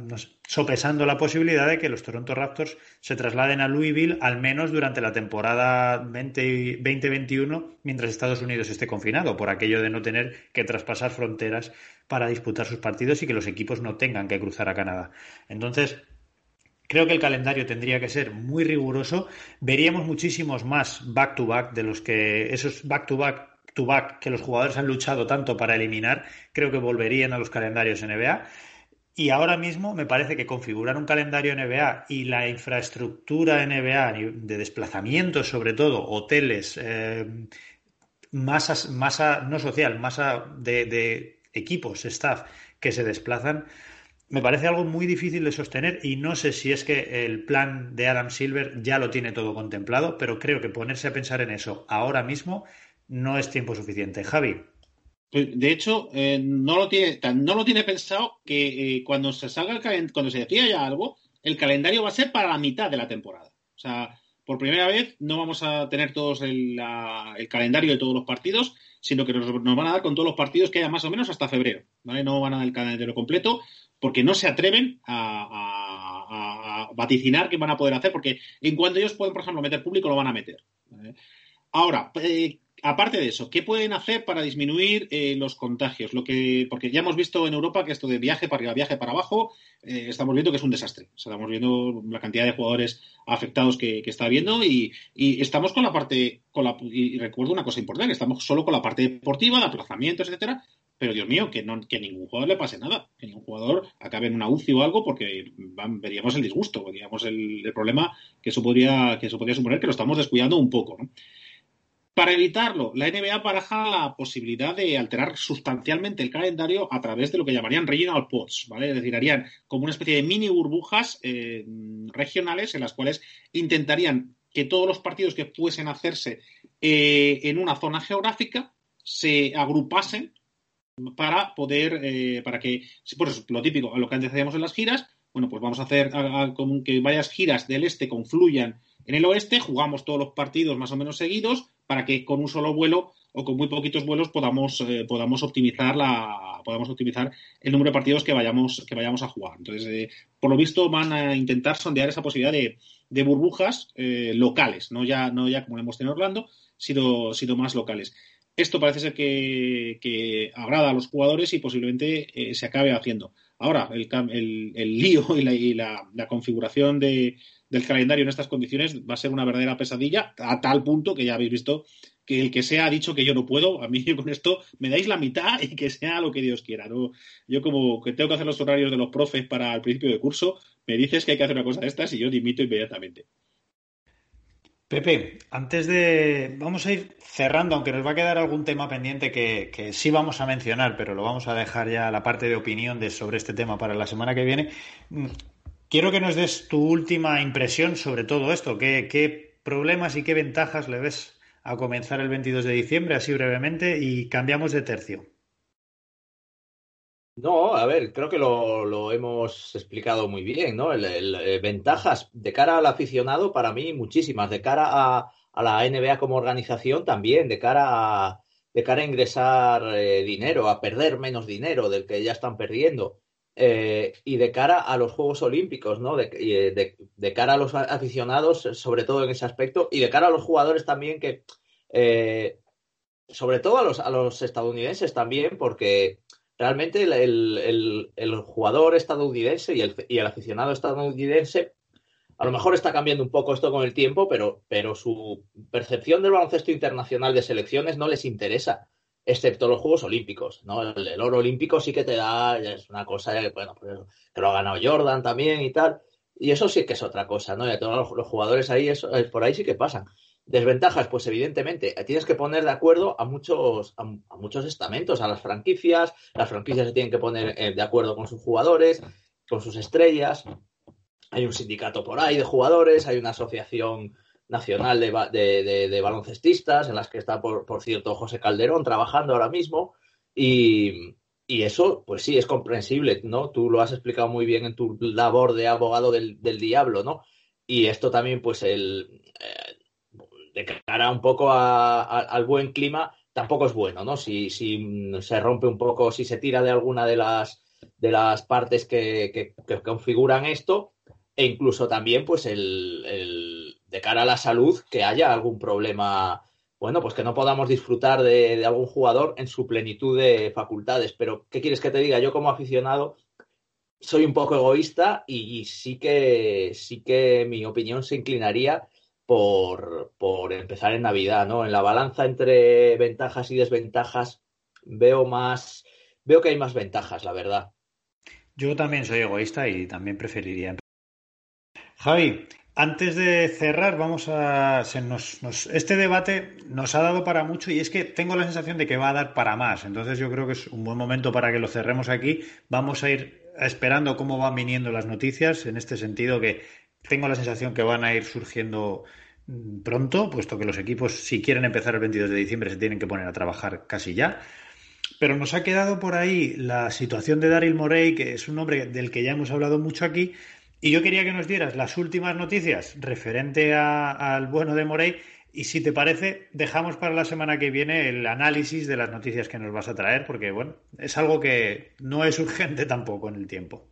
sopesando la posibilidad de que los Toronto Raptors se trasladen a Louisville al menos durante la temporada 20, 2021 mientras Estados Unidos esté confinado, por aquello de no tener que traspasar fronteras para disputar sus partidos y que los equipos no tengan que cruzar a Canadá. Entonces, Creo que el calendario tendría que ser muy riguroso. Veríamos muchísimos más back-to-back -back de los que esos back-to-back -back back-to-back que los jugadores han luchado tanto para eliminar, creo que volverían a los calendarios NBA. Y ahora mismo me parece que configurar un calendario NBA y la infraestructura NBA de desplazamiento, sobre todo, hoteles, eh, masa, masa no social, masa de equipos, staff que se desplazan, me parece algo muy difícil de sostener y no sé si es que el plan de Adam Silver ya lo tiene todo contemplado, pero creo que ponerse a pensar en eso ahora mismo no es tiempo suficiente. Javi. Pues, de hecho, eh, no, lo tiene, no lo tiene pensado que eh, cuando se salga el cuando se decida ya algo, el calendario va a ser para la mitad de la temporada. O sea, por primera vez no vamos a tener todos el, calendario de todos los partidos, sino que nos, van a dar con todos los partidos que haya más o menos hasta febrero. No van a dar el calendario completo porque no se atreven a, vaticinar qué van a poder hacer, porque en cuanto ellos pueden, por ejemplo, meter público, lo van a meter. ¿vale? Ahora, eh, aparte de eso, ¿qué pueden hacer para disminuir eh, los contagios? Lo que, porque ya hemos visto en Europa que esto de viaje para arriba, viaje para abajo, eh, estamos viendo que es un desastre. O sea, estamos viendo la cantidad de jugadores afectados que, está habiendo y, estamos con la parte, con la, y recuerdo una cosa importante, estamos solo con la parte deportiva, de aplazamientos, etcétera, pero Dios mío, que, no, que ningún jugador le pase nada, que ningún jugador acabe en una UCI o algo, porque veríamos el disgusto, veríamos el, el, problema que eso, podría, que eso podría suponer que lo estamos descuidando un poco. ¿no? Para evitarlo, la NBA baraja la posibilidad de alterar sustancialmente el calendario a través de lo que llamarían regional pods, ¿vale? Es decir, harían como una especie de mini burbujas eh, regionales en las cuales intentarían que todos los partidos que fuesen a hacerse eh, en una zona geográfica se agrupasen para poder, eh, para que, pues lo típico, lo que antes hacíamos en las giras, bueno, pues vamos a hacer a, como que varias giras del este confluyan en el oeste, jugamos todos los partidos más o menos seguidos para que con un solo vuelo o con muy poquitos vuelos podamos, eh, podamos optimizar la podamos optimizar el número de partidos que vayamos que vayamos a jugar. Entonces, eh, por lo visto van a intentar sondear esa posibilidad de, de burbujas eh, locales, no ya no ya como hemos tenido en Orlando, sino, sino más locales. Esto parece ser que, que agrada a los jugadores y posiblemente se acabe haciendo. Ahora, el, el, el lío y, la, y la, la configuración de, del calendario en estas condiciones va a ser una verdadera pesadilla, a tal punto que ya habéis visto que el que sea ha dicho que yo no puedo, a mí con esto me dais la mitad y que sea lo que Dios quiera. ¿no? Yo como que tengo que hacer los horarios de los profes para el principio de curso, me dices que hay que hacer una cosa de estas y yo dimito inmediatamente. Pepe, antes de... Vamos a ir cerrando, aunque nos va a quedar algún tema pendiente que, que, sí vamos a mencionar, pero lo vamos a dejar ya la parte de opinión de, sobre este tema para la semana que viene. Quiero que nos des tu última impresión sobre todo esto. ¿Qué, ¿Qué, problemas y qué ventajas le ves a comenzar el 22 de diciembre, así brevemente, y cambiamos de tercio? No, a ver, creo que lo, hemos explicado muy bien, ¿no? El, el, ventajas de cara al aficionado, para mí, muchísimas. De cara a, a la NBA como organización, también. De cara a, de cara a ingresar eh, dinero, a perder menos dinero del que ya están perdiendo. Eh, y de cara a los Juegos Olímpicos, ¿no? De, de, de, cara a los aficionados, sobre todo en ese aspecto, y de cara a los jugadores también que, eh, sobre todo a los, a los estadounidenses también, porque realmente el, el, el, jugador estadounidense y el, y el aficionado estadounidense a lo mejor está cambiando un poco esto con el tiempo, pero, pero su percepción del baloncesto internacional de selecciones no les interesa excepto los Juegos Olímpicos, ¿no? El, oro olímpico sí que te da, es una cosa, bueno, pues, que lo ha ganado Jordan también y tal, y eso sí que es otra cosa, ¿no? Y todos los, jugadores ahí, eso, por ahí sí que pasan. Desventajas, pues evidentemente, tienes que poner de acuerdo a muchos, a, a muchos estamentos, a las franquicias, las franquicias se tienen que poner eh, de acuerdo con sus jugadores, con sus estrellas, hay un sindicato por ahí de jugadores, hay una asociación nacional de, de, de, baloncestistas, en las que está, por, por, cierto, José Calderón trabajando ahora mismo. Y, y, eso, pues sí, es comprensible, ¿no? Tú lo has explicado muy bien en tu labor de abogado del, del diablo, ¿no? Y esto también, pues, el, eh, de cara un poco a, al buen clima, tampoco es bueno, ¿no? Si, si se rompe un poco, si se tira de alguna de las, de las partes que, que, configuran esto, e incluso también, pues, el de cara a la salud que haya algún problema, bueno, pues que no podamos disfrutar de, algún jugador en su plenitud de facultades. Pero, ¿qué quieres que te diga? Yo como aficionado soy un poco egoísta y, y sí que sí que mi opinión se inclinaría por, por empezar en Navidad, ¿no? En la balanza entre ventajas y desventajas veo más, veo que hay más ventajas, la verdad. Yo también soy egoísta y también preferiría. Javi, antes de cerrar, vamos a. se nos- nos- este debate nos ha dado para mucho y es que tengo la sensación de que va a dar para más. Entonces, yo creo que es un buen momento para que lo cerremos aquí. Vamos a ir esperando cómo van viniendo las noticias. En este sentido, que tengo la sensación que van a ir surgiendo mm, pronto, puesto que los equipos, si quieren empezar el 22 de diciembre, se tienen que poner a trabajar casi ya. Pero nos ha quedado por ahí la situación de Daryl Morey, que es un hombre del que ya hemos hablado mucho aquí. Y yo quería que nos dieras las últimas noticias referente al bueno de Morey. Y si te parece, dejamos para la semana que viene el análisis de las noticias que nos vas a traer, porque bueno, es algo que no es urgente tampoco en el tiempo.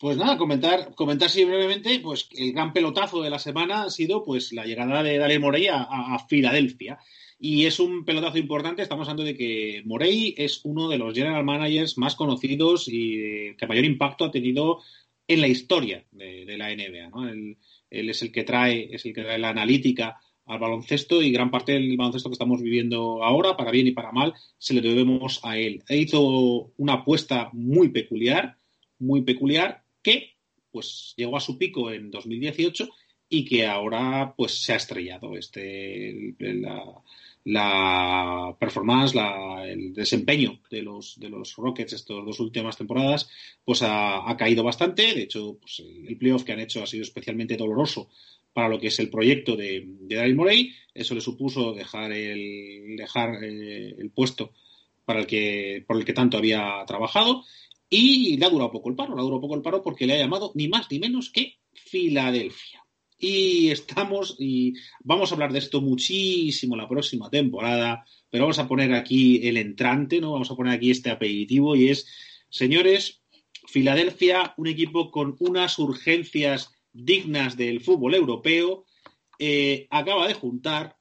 Pues nada, comentar, comentar sí brevemente, pues el gran pelotazo de la semana ha sido pues la llegada de Daryl Morey a, a- a Filadelfia. Y es un pelotazo importante, estamos hablando de que Morey es uno de los general managers más conocidos y eh, que mayor impacto ha tenido en la historia de, de la NBA. ¿no? Él, él es el que trae, es el que trae la analítica al baloncesto y gran parte del baloncesto que estamos viviendo ahora, para bien y para mal, se le debemos a él. E hizo una apuesta muy peculiar, muy peculiar, que pues llegó a su pico en 2018 y que ahora pues se ha estrellado. Este, la, la performance, la- el desempeño de los, de los Rockets estas dos últimas temporadas pues ha, ha caído bastante. De hecho, pues, el, playoff que han hecho ha sido especialmente doloroso para lo que es el proyecto de, de Daryl Morey. Eso le supuso dejar el, dejar eh, el puesto para el que, por el que tanto había trabajado. Y le ha durado poco el paro, le ha durado poco el paro porque le ha llamado ni más ni menos que Filadelfia. Y estamos, y vamos a hablar de esto muchísimo la próxima temporada, pero vamos a poner aquí el entrante, ¿no? Vamos a poner aquí este aperitivo y es, señores, Filadelfia, un equipo con unas urgencias dignas del fútbol europeo, eh, acaba de juntar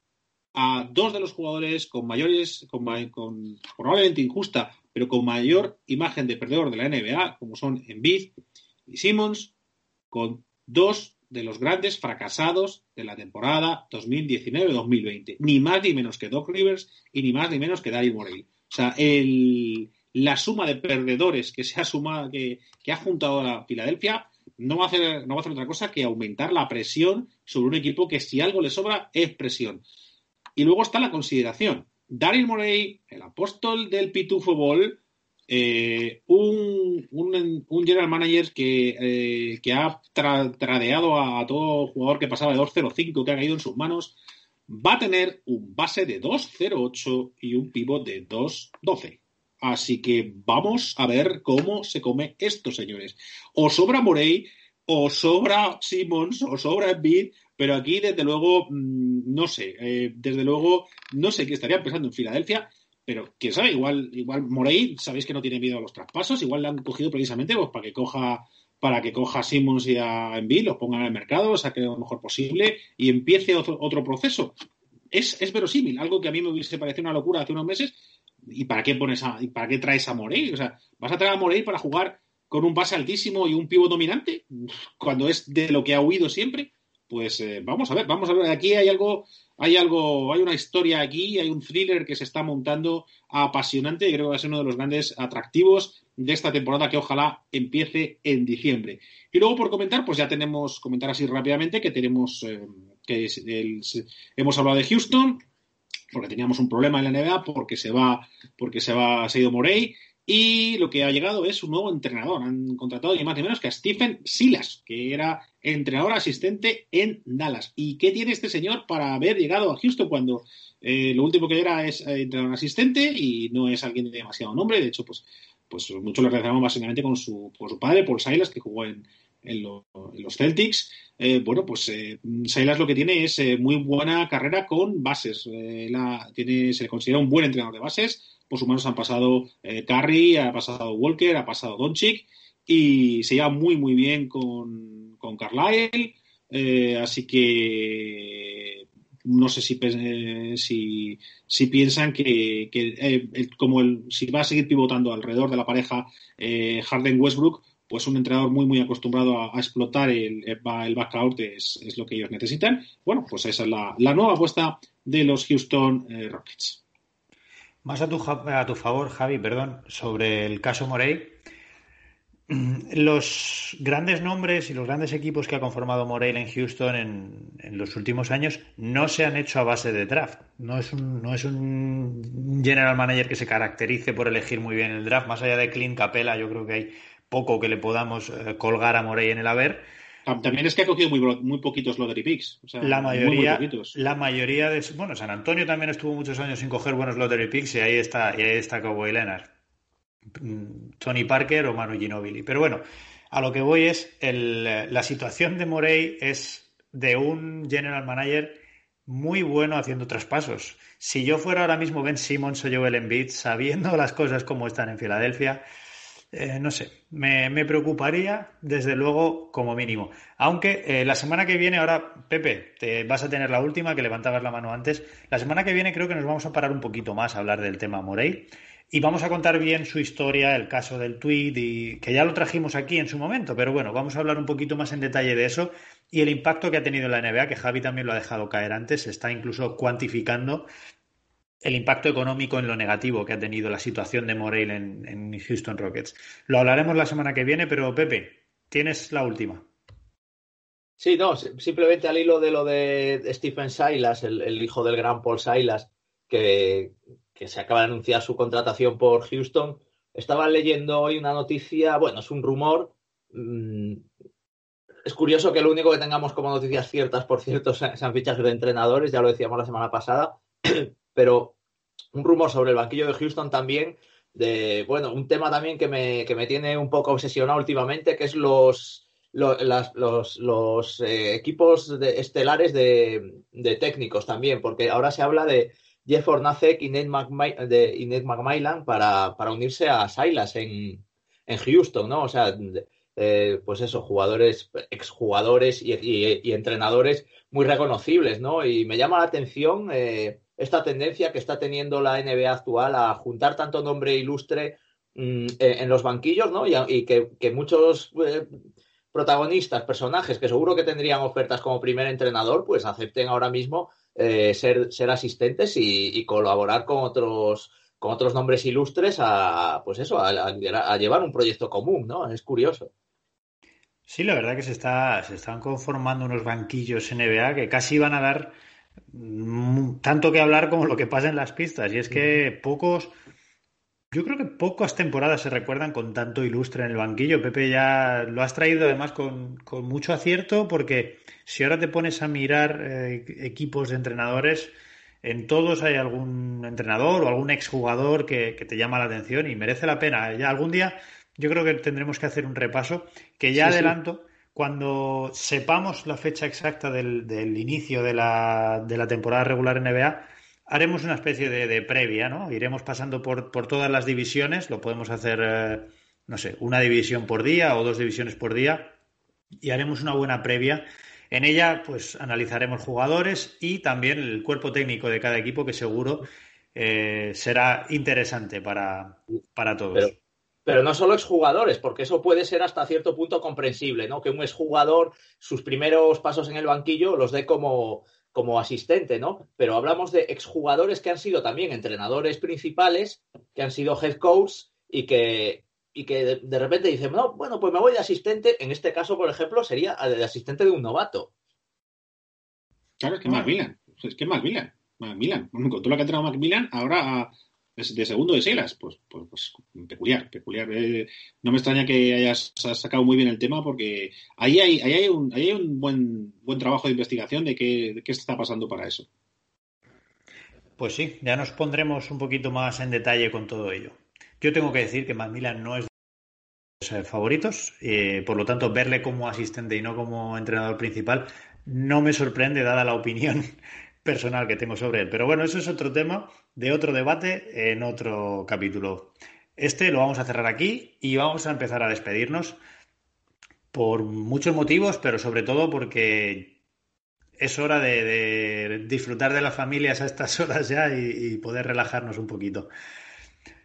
a dos de los jugadores con mayores, con, con probablemente injusta, pero con mayor imagen de perdedor de la NBA, como son Embiid y Simmons, con dos de los grandes fracasados de la temporada 2019-2020. Ni más ni menos que Doc Rivers y ni más ni menos que Daryl Morey. O sea, el, la suma de perdedores que se ha sumado, que, que ha juntado la Filadelfia, no va, a hacer, no va a hacer otra cosa que aumentar la presión sobre un equipo que si algo le sobra es presión. Y luego está la consideración. Daryl Morey, el apóstol del Pitufo Ball, eh, un, un, un general manager que, eh, que ha tra- tradeado a, todo jugador que pasaba de 2.05 que ha caído en sus manos, va a tener un base de 2.08 y un pivot de 2.12. Así que vamos a ver cómo se come esto, señores. O sobra Morey, o sobra Simmons, o sobra Embiid, pero aquí, desde luego, mm, no sé, eh, desde luego, no sé qué estaría pensando en Filadelfia, pero quién sabe, igual, igual Morey, sabéis que no tiene miedo a los traspasos, igual le han cogido precisamente pues, para que coja para que coja a Simmons y a Embiid, los pongan en el mercado, saque lo mejor posible y empiece otro, otro proceso. Es, es verosímil, algo que a mí me hubiese parecido una locura hace unos meses. ¿Y para qué pones a, para qué traes a Morey? O sea, ¿vas a traer a Morey para jugar con un base altísimo y un pivo dominante? Cuando es de lo que ha huido siempre. Pues eh, vamos a ver, vamos a ver. Aquí hay algo, hay algo, hay una historia aquí, hay un thriller que se está montando apasionante y creo que va a ser uno de los grandes atractivos de esta temporada que ojalá empiece en diciembre. Y luego por comentar, pues ya tenemos, comentar así rápidamente que tenemos, eh, que hemos hablado de Houston, porque teníamos un problema en la NBA, porque se va, porque se va, se ha ido Morey, y lo que ha llegado es un nuevo entrenador. Han contratado ni más ni menos que a Stephen Silas, que era entrenador asistente en Dallas. ¿Y qué tiene este señor para haber llegado a Houston cuando eh, lo último que era es eh, entrenador asistente y no es alguien de demasiado nombre? De hecho, pues, pues muchos lo relacionamos básicamente con su, padre, Paul Silas, que jugó en, en, lo- en los Celtics. Eh, bueno, pues eh, Silas lo que tiene es muy buena carrera con bases. Se le considera un buen entrenador de bases. Por sus manos han pasado eh, Curry, ha pasado Walker, ha pasado Doncic y se lleva muy, muy bien con, con Carlisle. Eh, así que no sé si, eh, si, piensan que, eh, como el, si va a seguir pivotando alrededor de la pareja Harden-Westbrook, pues un entrenador muy, muy acostumbrado a, a explotar el, el back-out es, es, lo que ellos necesitan. Bueno, pues esa es la, la nueva apuesta de los Houston Rockets. Más a tu, a tu favor, Javi, perdón, sobre el caso Morey. Los grandes nombres y los grandes equipos que ha conformado Morey en Houston en, los últimos años no se han hecho a base de draft. No es, un, no es un general manager que se caracterice por elegir muy bien el draft. Más allá de Clint Capella, yo creo que hay poco que le podamos eh, colgar a Morey en el haber. También es que ha cogido muy, muy poquitos lottery picks. O sea, la mayoría, muy, muy la mayoría de bueno, San Antonio también estuvo muchos años sin coger buenos lottery picks y ahí está, y ahí está Cowboy Leonard. Tony Parker o Manu Ginobili. Pero bueno, a lo que voy es el, la situación de Morey es de un general manager muy bueno haciendo traspasos. Si yo fuera ahora mismo Ben Simmons o Joel Embiid, sabiendo las cosas como están en Filadelfia, eh, no sé, me, preocuparía desde luego como mínimo. Aunque eh, la semana que viene, ahora Pepe, te vas a tener la última, que levantabas la mano antes. La semana que viene creo que nos vamos a parar un poquito más a hablar del tema Morey y vamos a contar bien su historia, el caso del tweet, y que ya lo trajimos aquí en su momento, pero bueno, vamos a hablar un poquito más en detalle de eso y el impacto que ha tenido en la NBA, que Javi también lo ha dejado caer antes, se está incluso cuantificando el impacto económico en lo negativo que ha tenido la situación de Morey en, en Houston Rockets. Lo hablaremos la semana que viene, pero Pepe, tienes la última. Sí, no, simplemente al hilo de lo de Stephen Silas, el, hijo del gran Paul Silas, que, que se acaba de anunciar su contratación por Houston. Estaba leyendo hoy una noticia, bueno, es un rumor. Mmm, es curioso que lo único que tengamos como noticias ciertas, por cierto, sean fichajes de entrenadores, ya lo decíamos la semana pasada, pero un rumor sobre el banquillo de Houston también, de, bueno, un tema también que me, que me tiene un poco obsesionado últimamente, que es los, los, los, eh, equipos de, estelares de, de técnicos también, porque ahora se habla de, Jeff Hornacek y Nate, McMillan, de, y Nate McMillan para, para, unirse a Silas en, en, Houston, ¿no? O sea, eh, pues eso, jugadores, exjugadores y, y, y, entrenadores muy reconocibles, ¿no? Y me llama la atención eh, esta tendencia que está teniendo la NBA actual a juntar tanto nombre ilustre mmm, en los banquillos, ¿no? Y, que, muchos eh, protagonistas, personajes que seguro que tendrían ofertas como primer entrenador, pues acepten ahora mismo eh, ser, ser, asistentes y, colaborar con otros con otros nombres ilustres a pues eso a, a, llevar un proyecto común no es curioso sí la verdad que se está se están conformando unos banquillos NBA que casi van a dar tanto que hablar como lo que pasa en las pistas y es que pocos yo creo que pocas temporadas se recuerdan con tanto ilustre en el banquillo. Pepe ya lo has traído además con, con mucho acierto porque si ahora te pones a mirar eh, equipos de entrenadores, en todos hay algún entrenador o algún exjugador que, que, te llama la atención y merece la pena. Ya algún día yo creo que tendremos que hacer un repaso que ya sí, adelanto. Sí. Cuando sepamos la fecha exacta del, del inicio de la, de la temporada regular NBA, haremos una especie de, de, previa, ¿no? Iremos pasando por, por, todas las divisiones, lo podemos hacer, eh, no sé, una división por día o dos divisiones por día y haremos una buena previa. En ella, pues analizaremos jugadores y también el cuerpo técnico de cada equipo, que seguro eh, será interesante para, para todos. Pero, no solo exjugadores, porque eso puede ser hasta cierto punto comprensible, ¿no? Que un exjugador, sus primeros pasos en el banquillo los dé como, como asistente, ¿no? Pero hablamos de exjugadores que han sido también entrenadores principales, que han sido head coach y que, y que de, repente dicen, no, bueno, pues me voy de asistente. En este caso, por ejemplo, sería de asistente de un novato. Claro, es que Macmillan. Es que Macmillan. Macmillan. Con todo lo que ha entrenado Macmillan, ahora de segundo de Silas. Pues, pues, pues peculiar, peculiar. Eh, no me extraña que hayas sacado muy bien el tema porque ahí hay, ahí hay, un, ahí hay un buen, buen trabajo de investigación de qué, qué está pasando para eso. Pues sí, ya nos pondremos un poquito más en detalle con todo ello. Yo tengo que decir que Macmillan no es de los favoritos, eh, por lo tanto, verle como asistente y no como entrenador principal no me sorprende, dada la opinión personal que tengo sobre él. Pero bueno, eso es otro tema de otro debate en otro capítulo. Este lo vamos a cerrar aquí y vamos a empezar a despedirnos por muchos motivos, pero sobre todo porque es hora de, disfrutar de las familias a estas horas ya y, y poder relajarnos un poquito.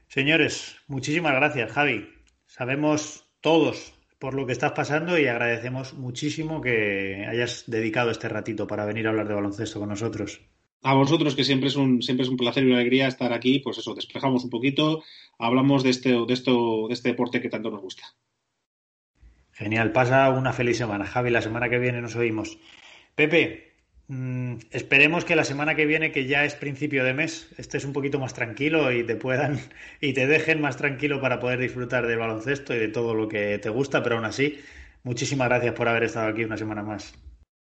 Señores, muchísimas gracias, Javi. Sabemos todos, por lo que estás pasando y agradecemos muchísimo que hayas dedicado este ratito para venir a hablar de baloncesto con nosotros. A vosotros, que siempre es un, siempre es un placer y una alegría estar aquí, pues eso, despejamos un poquito, hablamos de este, de esto, de este deporte que tanto nos gusta. Genial, pasa una feliz semana, Javi. La semana que viene nos oímos. Pepe, mmm, esperemos que la semana que viene, que ya es principio de mes, estés un poquito más tranquilo y te puedan y te dejen más tranquilo para poder disfrutar del baloncesto y de todo lo que te gusta, pero aún así, muchísimas gracias por haber estado aquí una semana más.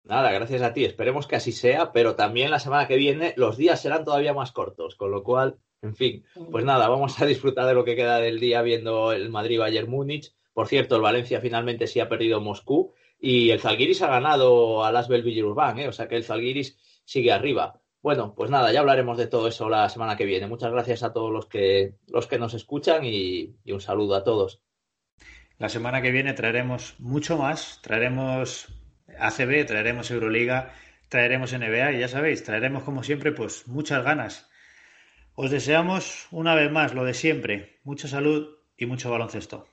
Nada, gracias a ti. Esperemos que así sea, pero también la semana que viene los días serán todavía más cortos, con lo cual, en fin, pues nada, vamos a disfrutar de lo que queda del día viendo el Madrid-Bayern Múnich. Por cierto, el Valencia finalmente sí ha perdido Moscú y el Zalgiris ha ganado al Asbel Villurban, ¿eh? o sea que el Zalgiris sigue arriba. Bueno, pues nada, ya hablaremos de todo eso la semana que viene. Muchas gracias a todos los que, los que nos escuchan y, y un saludo a todos. La semana que viene traeremos mucho más, traeremos ACB, traeremos Euroliga, traeremos NBA y ya sabéis, traeremos como siempre pues muchas ganas. Os deseamos una vez más lo de siempre, mucha salud y mucho baloncesto.